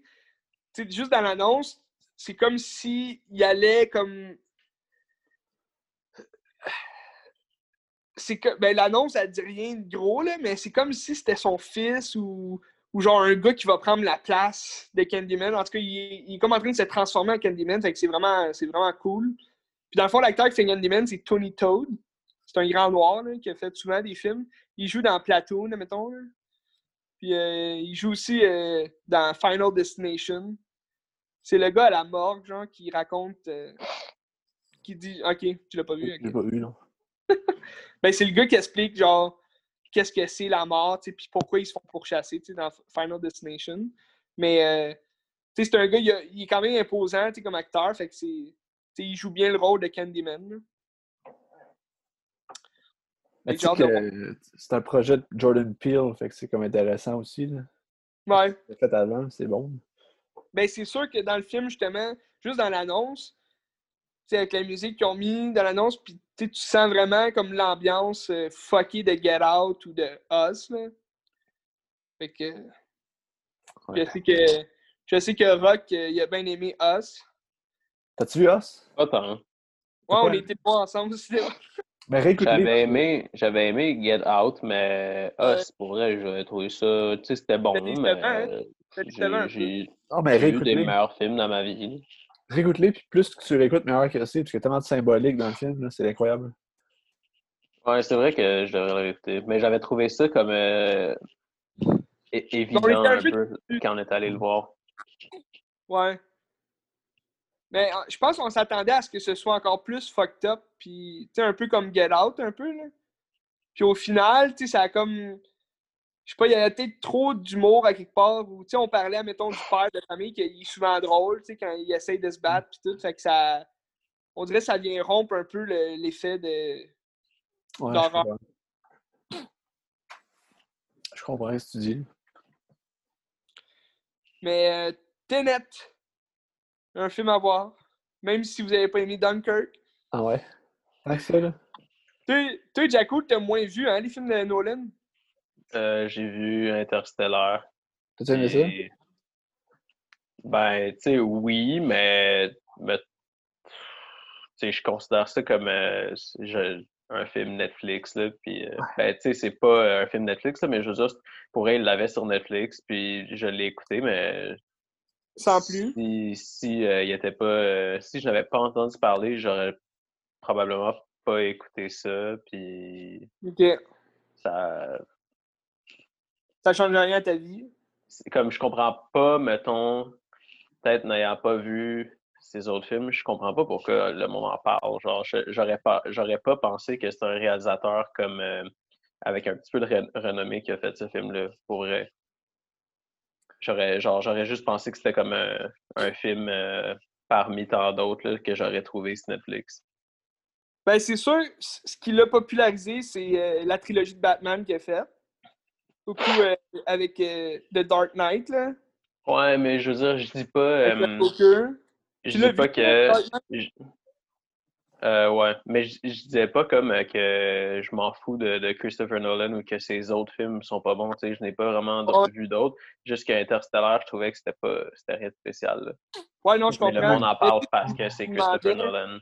juste dans l'annonce, c'est comme si il allait comme. C'est que ben, l'annonce, elle dit rien de gros, là, mais c'est comme si c'était son fils ou, ou genre un gars qui va prendre la place de Candyman. En tout cas, il est, il est comme en train de se transformer en Candyman, fait que c'est vraiment, c'est vraiment cool. Puis dans le fond, l'acteur qui fait Candyman, c'est Tony Todd. C'est un grand noir là, qui a fait souvent des films. Il joue dans Platoon, mettons. Là. Puis euh, il joue aussi euh, dans Final Destination. C'est le gars à la morgue, genre, qui raconte. euh, qui dit. Ok, tu l'as pas vu. ok. J'ai pas vu, non. Ben, c'est le gars qui explique, genre, qu'est-ce que c'est la mort, puis pourquoi ils se font pourchasser, tu sais, dans Final Destination. Mais, euh, tu sais, c'est un gars, il, a- il est quand même imposant, tu sais, comme acteur, fait que c'est. il joue bien le rôle de Candyman. là. De c'est un projet de Jordan Peele, fait que c'est comme intéressant aussi. Là. Ouais. C'est fait avant, c'est bon. Ben, c'est sûr que dans le film, justement, juste dans l'annonce, avec la musique qu'ils ont mis dans l'annonce, puis tu sens vraiment comme l'ambiance euh, fuckée de Get Out ou de Us, là. Fait que, Ouais. je sais que, je sais que Rock, euh, il a bien aimé Us. T'as-tu vu Us? Pas tant. Ouais, on était pas ensemble au cinéma. Mais réécoute-les. J'avais aimé, j'avais aimé Get Out, mais Ouais. Us, pour vrai, j'avais trouvé ça, tu sais, c'était bon, C'était mais hein? j'ai j'ai- Non, mais j'ai vu des meilleurs films dans ma vie. Réécoute-les, puis plus que tu réécoutes, meilleur que c'est, parce qu'il y a tellement de symbolique dans le film, là, c'est incroyable. Ouais, c'est vrai que je devrais l'écouter, mais j'avais trouvé ça comme euh, évident un un peu quand on est allé le voir. Ouais. Mais euh, je pense qu'on s'attendait à ce que ce soit encore plus fucked up, puis, tu sais, un peu comme Get Out, un peu, là. Puis au final, tu sais, ça a comme. Je sais pas, il y avait peut-être trop d'humour à quelque part, sais, on parlait, mettons, du père de famille, qui est souvent drôle, tu sais, quand il essaye de se battre, puis tout, fait que ça. On dirait que ça vient rompre un peu le- l'effet de. Ouais, je D'horreur. comprends. Je comprends ce que tu dis. Mais euh, Tenet, un film à voir, même si vous avez pas aimé Dunkirk. Ah ouais? Là? Toi, toi Jacko, t'as moins vu, hein, les films de Nolan? Euh, j'ai vu Interstellar. T'as-tu aimé ça? Ben, tu sais, oui, mais, mais, tu sais, je considère ça comme euh, je- un film Netflix, là, puis, euh, ben, tu sais, c'est pas un film Netflix, là, mais je veux dire, pour elle, il l'avait sur Netflix, puis je l'ai écouté, mais Sans plus. si, si euh, il était pas, euh, si je n'avais pas entendu parler, j'aurais probablement pas écouté ça, puis Ok. ça. Ça change rien à ta vie. Comme je comprends pas, mettons, peut-être n'ayant pas vu ces autres films, je comprends pas pourquoi le monde en parle. Genre, j'aurais pas, j'aurais pas pensé que c'est un réalisateur comme euh, avec un petit peu de re- renommée qui a fait ce film-là, pour vrai. J'aurais, genre, j'aurais juste pensé que c'était comme un, un film euh, parmi tant d'autres que j'aurais trouvé sur Netflix. Ben, c'est sûr, ce qui l'a popularisé, c'est euh, la trilogie de Batman qu'il a fait. Beaucoup euh, avec euh, The Dark Knight, là. Ouais, mais je veux dire, je dis pas. Avec euh, le je Tu dis pas que. Je- euh, ouais, mais je, je disais pas comme que je m'en fous de, de Christopher Nolan ou que ses autres films sont pas bons. Tu sais, je n'ai pas vraiment Ouais. vu d'autres. Juste qu'Interstellar, je trouvais que c'était pas c'était rien de spécial. là. Ouais, non, je Mais comprends. le monde en parle parce que c'est Christopher Nolan.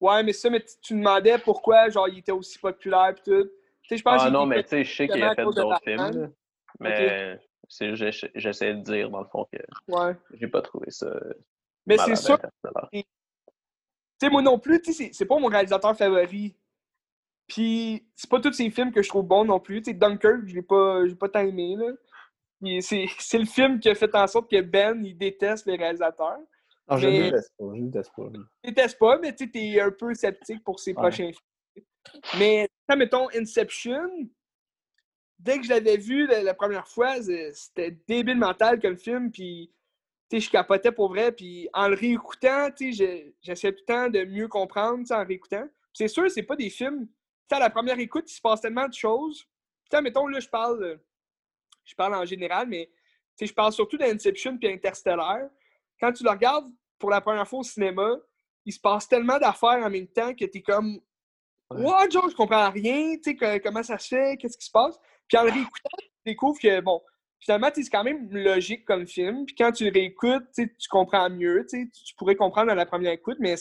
Ouais, mais ça, mais tu- tu demandais pourquoi, genre, il était aussi populaire pis tout. Tu sais, je pense Ah non, mais tu sais, je sais qu'il a fait d'autres films. Mais c'est j'essaie de dire, dans le fond, que Ouais. j'ai pas trouvé ça. Mais c'est sûr, tu sais, moi non plus, tu sais, c'est- c'est pas mon réalisateur favori. Puis, c'est pas tous ces films que je trouve bons non plus. Tu sais, Dunkirk, je l'ai pas, j'ai pas tant aimé, là. C'est c'est le film qui a fait en sorte que Ben, il déteste les réalisateurs. Non, je Mais- ne déteste pas. Je ne déteste pas. lui. Il déteste pas, mais tu sais, t'es un peu sceptique pour ses Ouais. prochains films. Mais, mettons, Inception, dès que je l'avais vu la, première fois, c'était débile mental comme film, puis tu je capotais pour vrai, puis en le réécoutant, tu j'essayais tout le temps de mieux comprendre, tu en réécoutant. C'est sûr, c'est pas des films, tu à la première écoute, il se passe tellement de choses. Tu mettons, là, je parle, je parle en général, mais tu je parle surtout d'Inception puis Interstellar. Quand tu le regardes pour la première fois au cinéma, il se passe tellement d'affaires en même temps que t'es comme Ouais. What, genre, je comprends rien, tu sais, comment ça se fait, qu'est-ce qui se passe. Puis en le réécoutant, tu découvres que, bon, finalement, c'est quand même logique comme film. Puis quand tu le réécoutes, tu comprends mieux, tu pourrais comprendre à la première écoute, mais,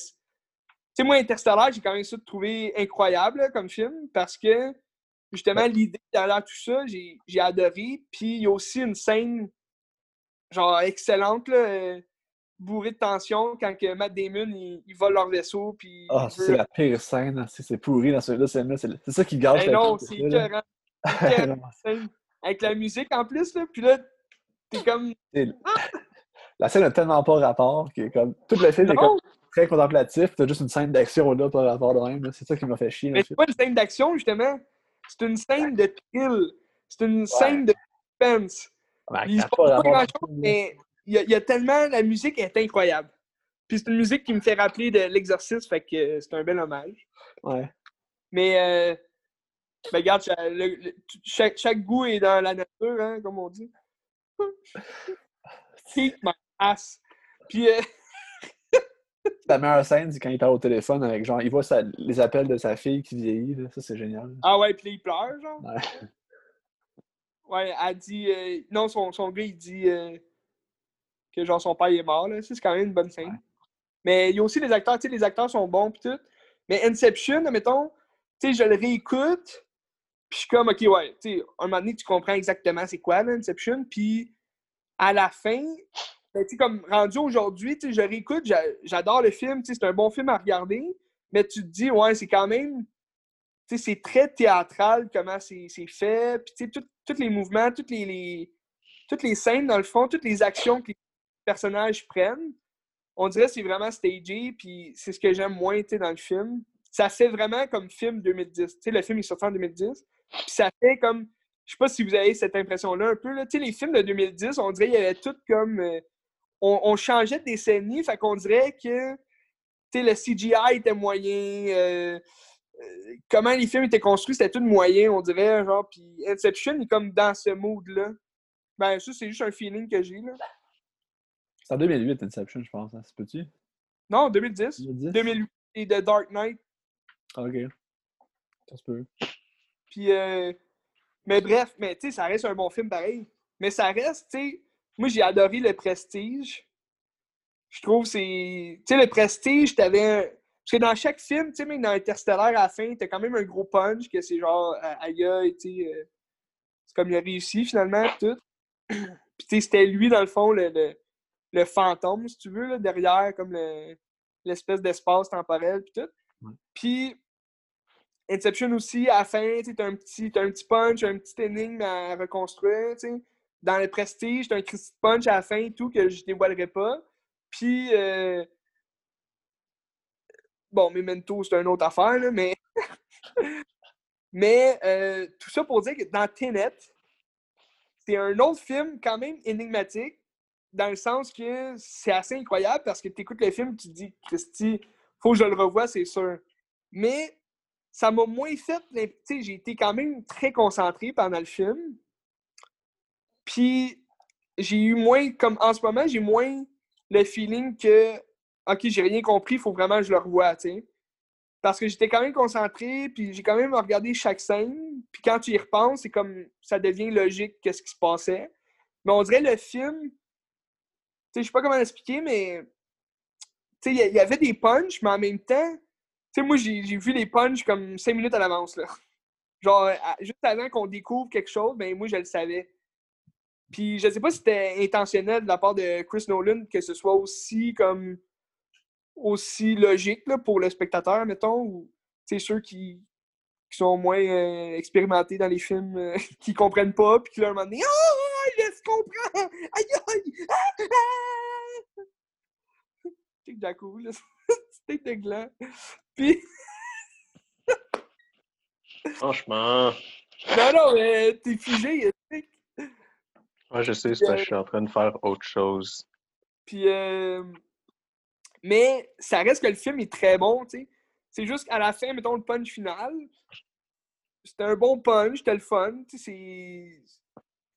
sais, moi, Interstellar, j'ai quand même ça de trouver incroyable là, comme film parce que, justement, l'idée derrière tout ça, j'ai j'ai adoré. Puis il y a aussi une scène, genre, excellente, là, bourrée de tension quand que Matt Damon, il, il vole leur vaisseau, puis... Ah, veut- c'est la pire scène. C'est c'est pourri dans celui-là. C'est c'est- ça qui gâche Ben la non, c'est écœurant. Scène. Avec la musique en plus, là, puis là, t'es comme... La scène a tellement pas rapport que comme tout le film est comme très contemplatif, t'as juste une scène d'action là par rapport de même. C'est ça qui m'a fait chier. mais c'est pas une scène d'action, justement. C'est une scène de thrill. C'est une scène de suspense. Ouais, Il se passe pas mais il y, a, il y a tellement... La musique est incroyable. Puis c'est une musique qui me fait rappeler de l'exorcisme, fait que c'est un bel hommage. Ouais. Mais, euh, ben, regarde, le- le- chaque, chaque goût est dans la nature, hein, comme on dit. Kick my ass. Puis, euh, La meilleure scène, c'est quand il parle au téléphone avec genre, il voit sa- les appels de sa fille qui vieillit. là. Ça, c'est génial. ah ouais, puis il pleure, genre. Ouais. Ouais, elle dit. euh, non, son, son gars, il dit euh, que genre son père il est mort, là. Ça, c'est quand même une bonne scène. Ouais. Mais il y a aussi les acteurs, tu sais, les acteurs sont bons, pis tout. Mais Inception, admettons, tu sais, je le réécoute, puis je suis comme, ok, ouais, tu sais, un moment donné, tu comprends exactement c'est quoi, là, Inception, puis à la fin, ben, tu sais, comme rendu aujourd'hui, tu sais, je réécoute, j'a- j'adore le film, tu sais, c'est un bon film à regarder, mais tu te dis, ouais, c'est quand même, tu sais, c'est très théâtral comment c'est fait, puis tu sais, tous les mouvements, toutes les, les- toutes les scènes, dans le fond, toutes les actions que les personnages prennent, on dirait que c'est vraiment stagé, puis c'est ce que j'aime moins, dans le film. Ça fait vraiment comme film 2010. Tu sais, le film est sorti en 2010, puis ça fait comme... Je sais pas si vous avez cette impression-là un peu, là. Les films de 2010, on dirait qu'il y avait tout comme... euh, on, changeait de décennie, fait qu'on dirait que, le CGI était moyen, euh, euh, comment les films étaient construits, c'était tout moyen, on dirait, genre, puis Inception est comme dans ce mood-là. Ben, ça, c'est juste un feeling que j'ai, là. C'est en 2008, Inception, je pense. Hein. C'est petit. Non, 2010. 2010? 2008, et The Dark Knight. Ah, ok. Ça se peut. Puis, euh, mais bref, mais tu sais, ça reste un bon film pareil. Mais ça reste, tu sais, moi j'ai adoré Le Prestige. Je trouve que c'est. Tu sais, Le Prestige, t'avais. un- Parce que dans chaque film, tu sais, même dans Interstellar, à la fin, t'as quand même un gros punch, que c'est genre, euh, aïe tu sais. euh, c'est comme il a réussi finalement, tout. Puis, tu sais, c'était lui, dans le fond, le, le, le fantôme, si tu veux, là, derrière, comme le- l'espèce d'espace temporel, puis tout. Ouais. Puis, Inception aussi, à la fin, tu as un petit, t'as un petit punch, un petit énigme à reconstruire, tu sais. Dans le Prestige, t'as un petit punch à la fin et tout que je dévoilerai pas. Puis, euh... bon, Memento, c'est une autre affaire, là, mais... mais euh, tout ça pour dire que dans Tenet, c'est un autre film quand même énigmatique, dans le sens que c'est assez incroyable parce que tu écoutes le film, tu te dis, Christy, faut que je le revoie, c'est sûr. Mais ça m'a moins fait. J'ai été quand même très concentré pendant le film. Puis j'ai eu moins, comme en ce moment, j'ai moins le feeling que OK, j'ai rien compris, il faut vraiment que je le revoie, Parce que j'étais quand même concentré, puis j'ai quand même regardé chaque scène. Puis quand tu y repenses, c'est comme ça devient logique qu'est-ce qui se passait. Mais on dirait le film, sais, je sais pas comment l'expliquer, mais tu il y avait des punchs, mais en même temps, sais, moi, j'ai vu les punchs comme cinq minutes à l'avance, là. Genre, juste avant qu'on découvre quelque chose, ben moi, je le savais. Puis, je sais pas si c'était intentionnel de la part de Chris Nolan que ce soit aussi comme aussi logique là, pour le spectateur, mettons, ou ceux qui, qui, sont moins euh, expérimentés dans les films, euh, qui comprennent pas, puis qui leur demandent Oh, laisse comprendre! Aïe aïe! Ah, ah! C'est que là. C'était de gland. Puis. Franchement. Non, non, mais t'es figé, Ouais, je sais, c'est parce que je suis en train de faire autre chose. Puis, euh... mais ça reste que le film est très bon, tu sais. C'est juste qu'à la fin, mettons le punch final, c'était un bon punch, c'était le fun, tu sais,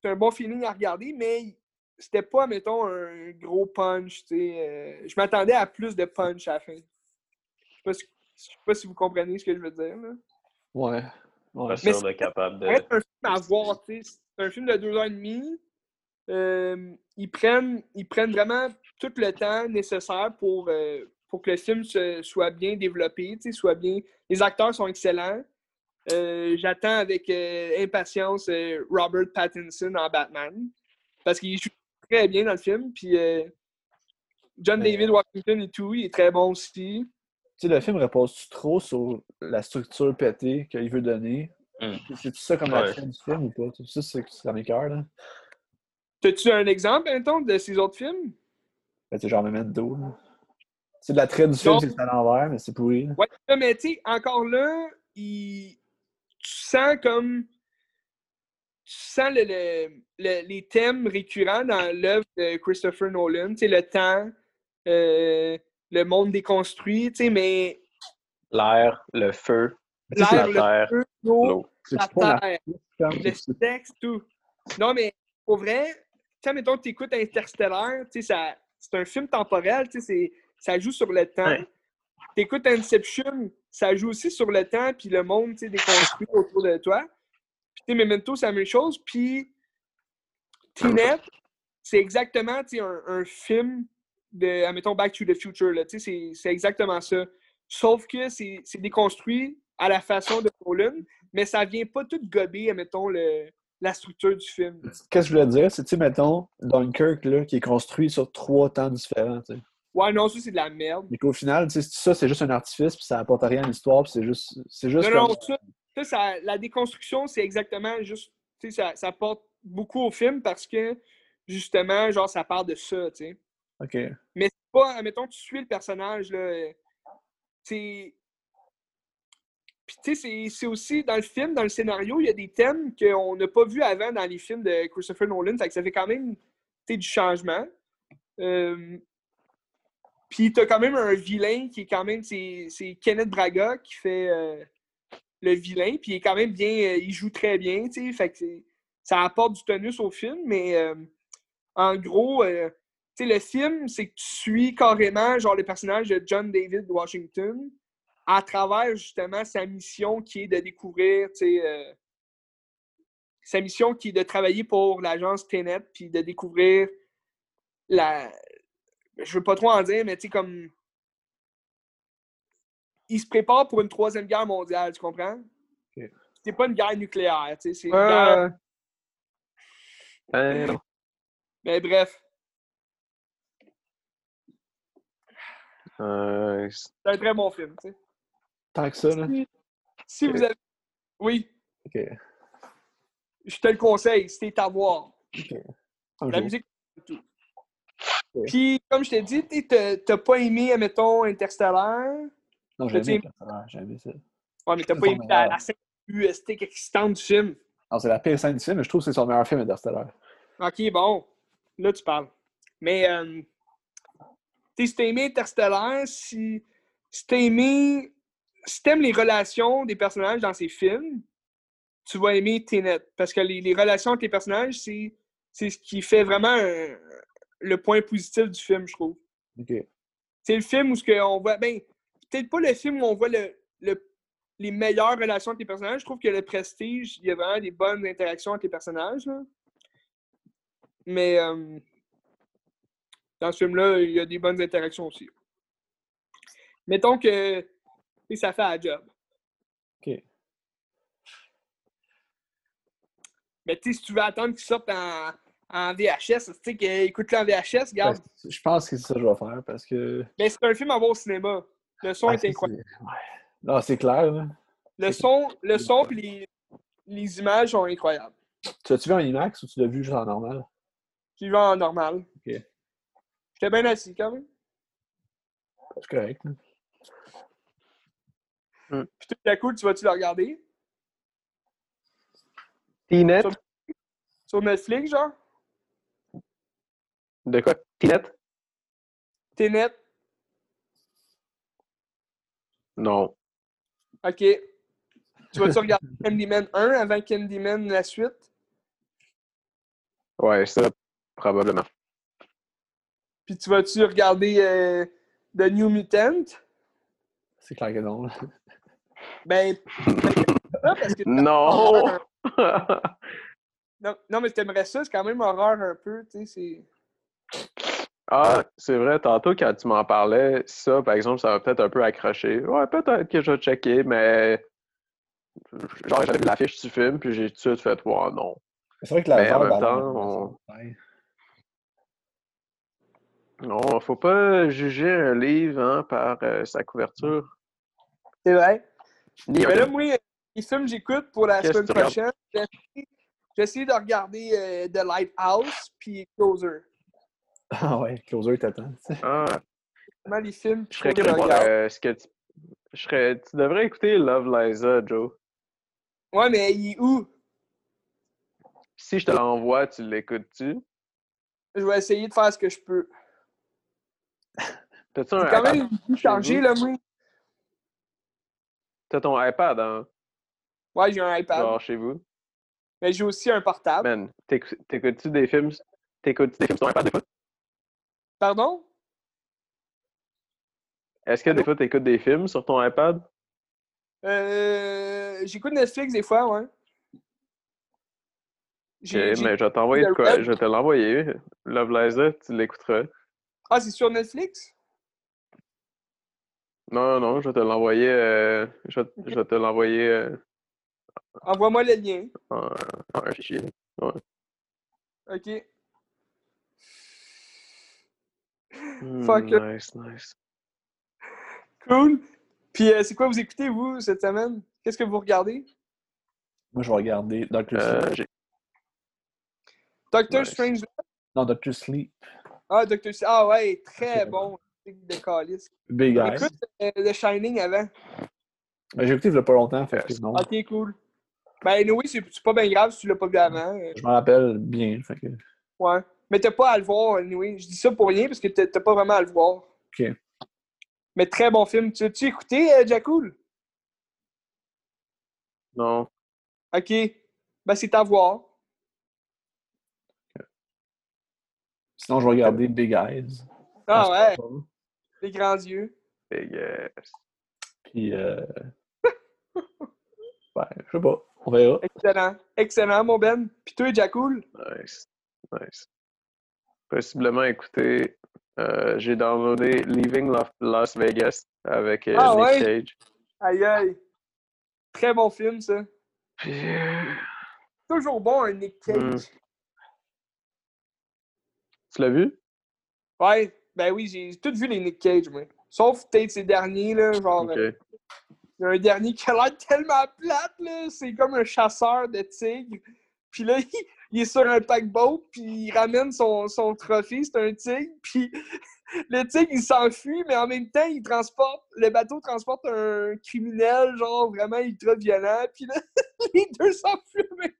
c'est un bon feeling à regarder, mais c'était pas, mettons, un gros punch, tu sais. Euh... je m'attendais à plus de punch à la fin. Je sais sais pas si vous comprenez ce que je veux dire. Là. Ouais. ouais. Pas sûr capable de. C'est un film à voir. C'est un film de deux heures et demie. Euh, ils, prennent, ils prennent vraiment tout le temps nécessaire pour, euh, pour que le film soit bien développé, soit bien. Les acteurs sont excellents. Euh, j'attends avec impatience Robert Pattinson en Batman. Parce qu'il joue très bien dans le film. Puis John David Washington et tout, il est très bon aussi sais, le film repose trop sur la structure pétée qu'il veut donner? Hmm. C'est tout ça comme la fin du film ou pas? Ça, c'est ça m'écœure, là? T'as-tu un exemple, Anton, de ces autres films? Ben, c'est genre Memento, là. C'est de la traite du film, c'est à l'envers, mais c'est pourri. Ouais, mais tu sais, encore là, il... tu sens comme. Tu sens le, le, les thèmes récurrents dans l'œuvre de Christopher Nolan. Tu sais, le temps, euh, le monde déconstruit, tu sais, mais. L'air, le feu, l'air, le terre, feu, l'eau, la terre, le sexe, tout. Non, mais pour vrai, tu sais, mettons, tu écoutes Interstellar, tu sais, c'est un film temporel, tu sais, ça joue sur le temps. Tu écoutes Inception, ça joue aussi sur le temps, puis le monde, tu sais, déconstruit autour de toi. Puis, tu sais, Memento, c'est la même chose. Puis, Tenet, c'est exactement, tu sais, un, film de, admettons, Back to the Future. C'est exactement ça. Sauf que c'est déconstruit à la façon de Nolan, mais ça vient pas tout gober, admettons, le, la structure du film. Qu'est-ce que je voulais dire? C'est, tu mettons, Dunkirk, là, qui est construit sur trois temps différents, tu Ouais, non, ça, c'est de la merde. Mais qu'au final, ça, c'est juste un artifice, puis ça apporte rien à l'histoire, puis c'est juste... C'est juste non, non, ça, ça, la déconstruction, c'est exactement juste... Tu sais, ça, ça apporte beaucoup au film parce que, justement, genre, ça part de ça, tu sais. OK. Mais c'est pas, admettons, tu suis le personnage, là. C'est. Puis, tu sais, c'est aussi dans le film, dans le scénario, il y a des thèmes qu'on n'a pas vus avant dans les films de Christopher Nolan. Fait que ça fait quand même du changement. Euh... Puis, t'as quand même un vilain qui est quand même. C'est Kenneth Braga qui fait euh, le vilain. Puis, il est quand même bien. Euh, il joue très bien, tu sais. Fait que ça apporte du tonus au film. Mais euh, en gros, le film, c'est que tu suis carrément genre le personnage de John David Washington à travers justement sa mission qui est de découvrir, euh, sa mission qui est de travailler pour l'agence Tenet puis de découvrir la. Je veux pas trop en dire, mais tu sais, comme. Il se prépare pour une troisième guerre mondiale, tu comprends? C'est pas une guerre nucléaire, tu sais, c'est une guerre. Euh, mais bref. Euh, c'est un très bon film, tu sais. Tant que ça, là. Si vous avez. Oui, Ok. je te le conseille, c'est à voir. Un La jour. musique, c'est tout. Puis, comme je t'ai dit, t'as pas aimé, admettons, Interstellar? Non, j'ai aimé? Interstellar, j'ai aimé ça. Ouais, mais t'as pas aimé la, la scène UST excitante du film. Non, c'est la pire scène du film, mais je trouve que c'est son meilleur film, Interstellar. Ok, bon. Là, tu parles. Mais, euh, tu si t'as aimé Interstellar, si, si t'as aimé. Si t'aimes les relations des personnages dans ces films, tu vas aimer Tenet. Parce que les, les relations entre les personnages, c'est c'est ce qui fait vraiment euh, le point positif du film, je trouve. Ok. C'est le film où ce on voit. Ben, peut-être pas le film où on voit le, le- les meilleures relations entre les personnages. Je trouve que le Prestige, il y a vraiment des bonnes interactions entre les personnages. là. Mais euh, dans ce film-là, il y a des bonnes interactions aussi. Mettons que ça fait la job. Ok. Mais tu sais, si tu veux attendre qu'il sorte en, en VHS, tu sais, écoute-le en VHS, regarde. Ouais, je pense que c'est ça que je vais faire parce que. Mais c'est un film à voir au cinéma. Le son Ouais, est incroyable. Non, c'est clair, là. Le son, le son et les, les images sont incroyables. Tu l'as-tu vu en IMAX ou tu l'as vu juste en normal? Tu y vas en normal. Ok. J'étais bien assis quand même. C'est correct. là. Puis tout à coup, tu vas-tu le regarder? T-Net? Sur- Sur Netflix, genre? De quoi? T-Net? T'es net? Non. Ok. Tu vas-tu regarder Candyman 1 avant Candyman la suite? Ouais, ça, probablement. Puis tu vas-tu regarder euh, The New Mutant? C'est clair que non. là. Ben, ça, parce que Non! non, non, mais t'aimerais ça, c'est quand même horreur un peu, tu sais, c'est... ah, c'est vrai, tantôt quand tu m'en parlais, ça, par exemple, ça va peut-être un peu accrocher. Ouais, peut-être que je vais checker, mais. Genre, j'avais vu l'affiche du film, puis j'ai tout de suite fait, ouais, non. C'est vrai que la Mais en même temps, on-. Non, faut pas juger un livre hein, par euh, sa couverture. C'est vrai. Mais là, moi, les films j'écoute pour la semaine prochaine, j'ai essayé- j'ai essayé de regarder euh, The Lighthouse puis Closer. Ah ouais, Closer t'attend. Ah, films je serais euh, ce que tu. Je serais... Tu devrais écouter Love Liza, Joe. Ouais, mais il est où? Si je te l'envoie, tu l'écoutes-tu? Je vais essayer de faire ce que je peux. T'as-tu un quand même chargé, là, moi. T'as ton iPad, hein? Ouais, j'ai un iPad. Genre chez vous? Mais j'ai aussi un portable. Man, t'écou- t'écoutes-tu des films? T'écoutes-tu des films sur ton iPad des fois? Pardon? Est-ce que des fois t'écoutes des films sur ton iPad? Euh, J'écoute Netflix des fois, ouais. Ok, J'ai- j'ai- mais je vais t'envoyer de quoi? Je vais te l'envoyer. Love Liza, tu l'écouteras. Ah, c'est sur Netflix? Non, non, je vais te l'envoyer. euh, je, vais, je vais te l'envoyer euh, Envoie-moi le lien. en, en un fichier. OK. Hmm, Fuck it. nice, nice. Cool. Puis, euh, c'est quoi vous écoutez, vous, cette semaine? Qu'est-ce que vous regardez? Moi, je vais regarder Doctor Euh, Sleep. Doctor Nice. Strange. Non, Doctor Sleep. Ah, Doctor Ah, ouais, très bon. De calice. Big Eyes. Écoute euh, The Shining avant. Ben, j'ai écouté il y a pas longtemps, fait que non. Ok, cool. Ben, oui, c'est c'est pas bien grave si tu l'as pas vu avant. euh, Je m'en rappelle bien, fait que... Ouais. Mais t'as pas à le voir, anyway. Je dis ça pour rien parce que t'as pas vraiment à le voir. Ok. Mais très bon film. Tu as-tu écouté, euh, Jacoul? Non. Ok. Ben, c'est à voir. Sinon, je vais regarder Big Eyes. Ah En ouais, les grands yeux. Big ass. Puis, euh... ben, je sais pas. On verra. Excellent. Excellent, mon Ben. Puis toi, Jacoul? Nice. Nice. Possiblement écouter. euh, j'ai downloadé Leaving Las Vegas avec euh, Ah Nick ouais? Cage. Aïe aïe. Très bon film, ça. Puis, Toujours bon, un Nick Cage. Hmm. tu l'as vu? Ouais, ben oui, j'ai tout vu les Nick Cage, moi. Sauf peut-être ces derniers, là, genre Ok. euh, Il y a un dernier qui a l'air tellement plate, là. C'est comme un chasseur de tigres. Puis là, il, il est sur un paquebot, puis il ramène son, son trophée, c'est un tigre. Puis le tigre, il s'enfuit, mais en même temps, il transporte, le bateau transporte un criminel, genre vraiment ultra violent. Puis là, les deux s'enfuient en même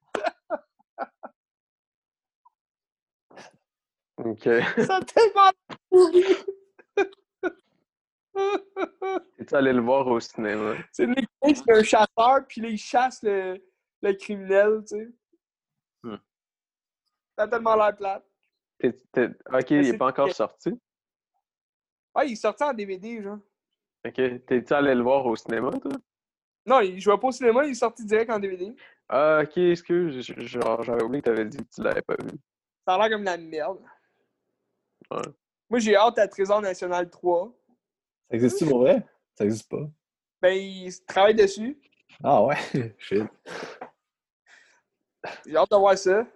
Ok. temps. Ça a tellement. Es-tu allé le voir au cinéma? C'est un chasseur, puis là, il chasse le, le criminel, tu sais. Ça a tellement l'air plate. T'es- t'es- Ok, il n'est pas encore sorti? Ah, il est sorti en DVD, genre. Ok. T'es-tu allé le voir au cinéma, toi? Non, il jouait pas au cinéma, il est sorti direct en DVD. Ah, ok, excuse. j'avais oublié que t'avais dit que tu l'avais pas vu. Ça a l'air comme de la merde. Ouais. Moi, j'ai hâte à Trésor National 3. Ça existe-tu pour vrai? Ça existe pas. Ben, il travaille dessus. Ah ouais? Shit. J'ai hâte de voir ça.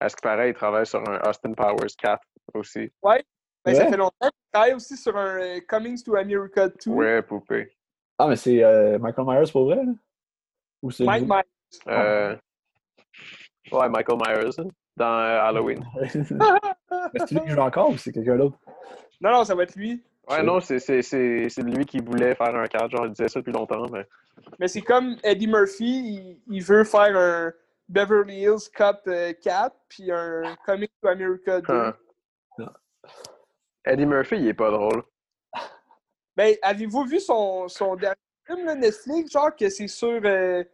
Est-ce que pareil, il travaille sur un Austin Powers 4 aussi? Ben, ça Ouais. fait longtemps. Il travaille aussi sur un euh, Comings to America 2. Ouais, poupée. Ah, mais c'est euh, Michael Myers pour vrai? Là? Ou c'est. Mike? Myers. Euh... Ouais, Michael Myers hein, dans euh, Halloween. Mais c'est lui qui joue encore ou c'est quelqu'un d'autre? Non, non, ça va être lui. Ouais, non, c'est c'est- c'est- c'est lui qui voulait faire un 4. Genre, il disait ça depuis longtemps, mais. Mais c'est comme Eddie Murphy, il, il veut faire un Beverly Hills Cop euh, 4, puis un Coming to America 2. Hein. Non. Eddie Murphy, il est pas drôle. Ben, avez-vous vu son, son dernier film, là, Netflix, genre que c'est sur. euh,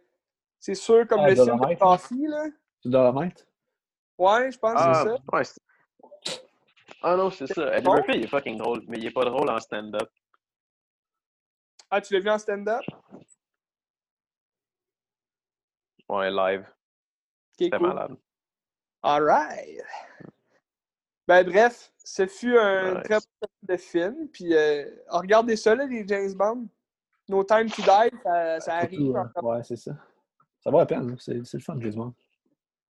c'est sur comme Ah, le film de Coffee, là? C'est Dolomite? Ouais, je pense que Ah, c'est ça. ouais, c'est- ah non, c'est ça. Eddie bon? Murphy, il est fucking drôle, mais il est pas drôle en stand-up. Ah, tu l'as vu en stand-up? Ouais, live. Cool. malade. Alright. Ben bref, ce fut un Nice. très bon de film. Puis euh, regardez ça, là, les James Bond. No Time to Die, ça, ça arrive. Euh, encore. ouais, c'est ça. Ça vaut la peine, hein. c'est le fun, James Bond.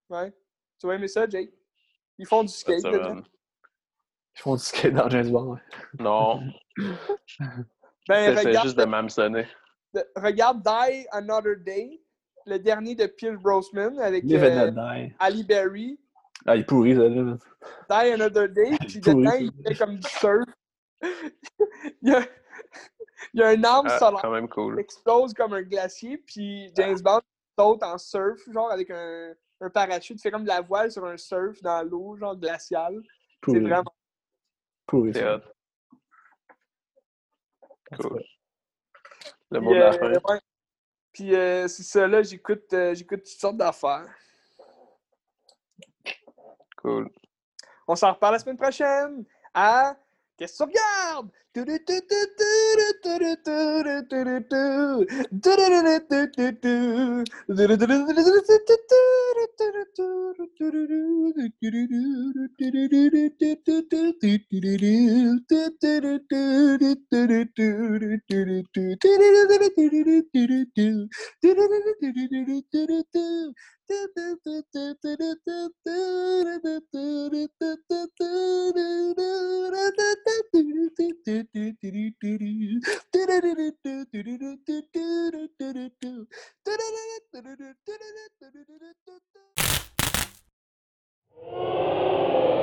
Ouais. Tu vas aimer ça, Jake? Ils font du skate. Semaine. Ils font du skate dans James Bond, ouais. Non, Ben, regarde, juste de m'hameçonner. de- regarde Die Another Day, le dernier de Pierce Brosnan avec euh. Ali Berry. Ah, il est pourri, ça, là. Die Another Day, puis dedans, il fait comme du surf. il, y a, il y a arme Ah, solaire quand même cool. explose comme un glacier, puis James Bond saute en surf, genre avec un, un parachute, fait comme de la voile sur un surf dans l'eau, genre glaciale. C'est vraiment. Pourri, ça. Cool. Le mot de la euh, fin. Puis euh, c'est ça, là, j'écoute euh, j'écoute toutes sortes d'affaires. Cool. On s'en reparle la semaine prochaine. À des sauvegardes. Oh.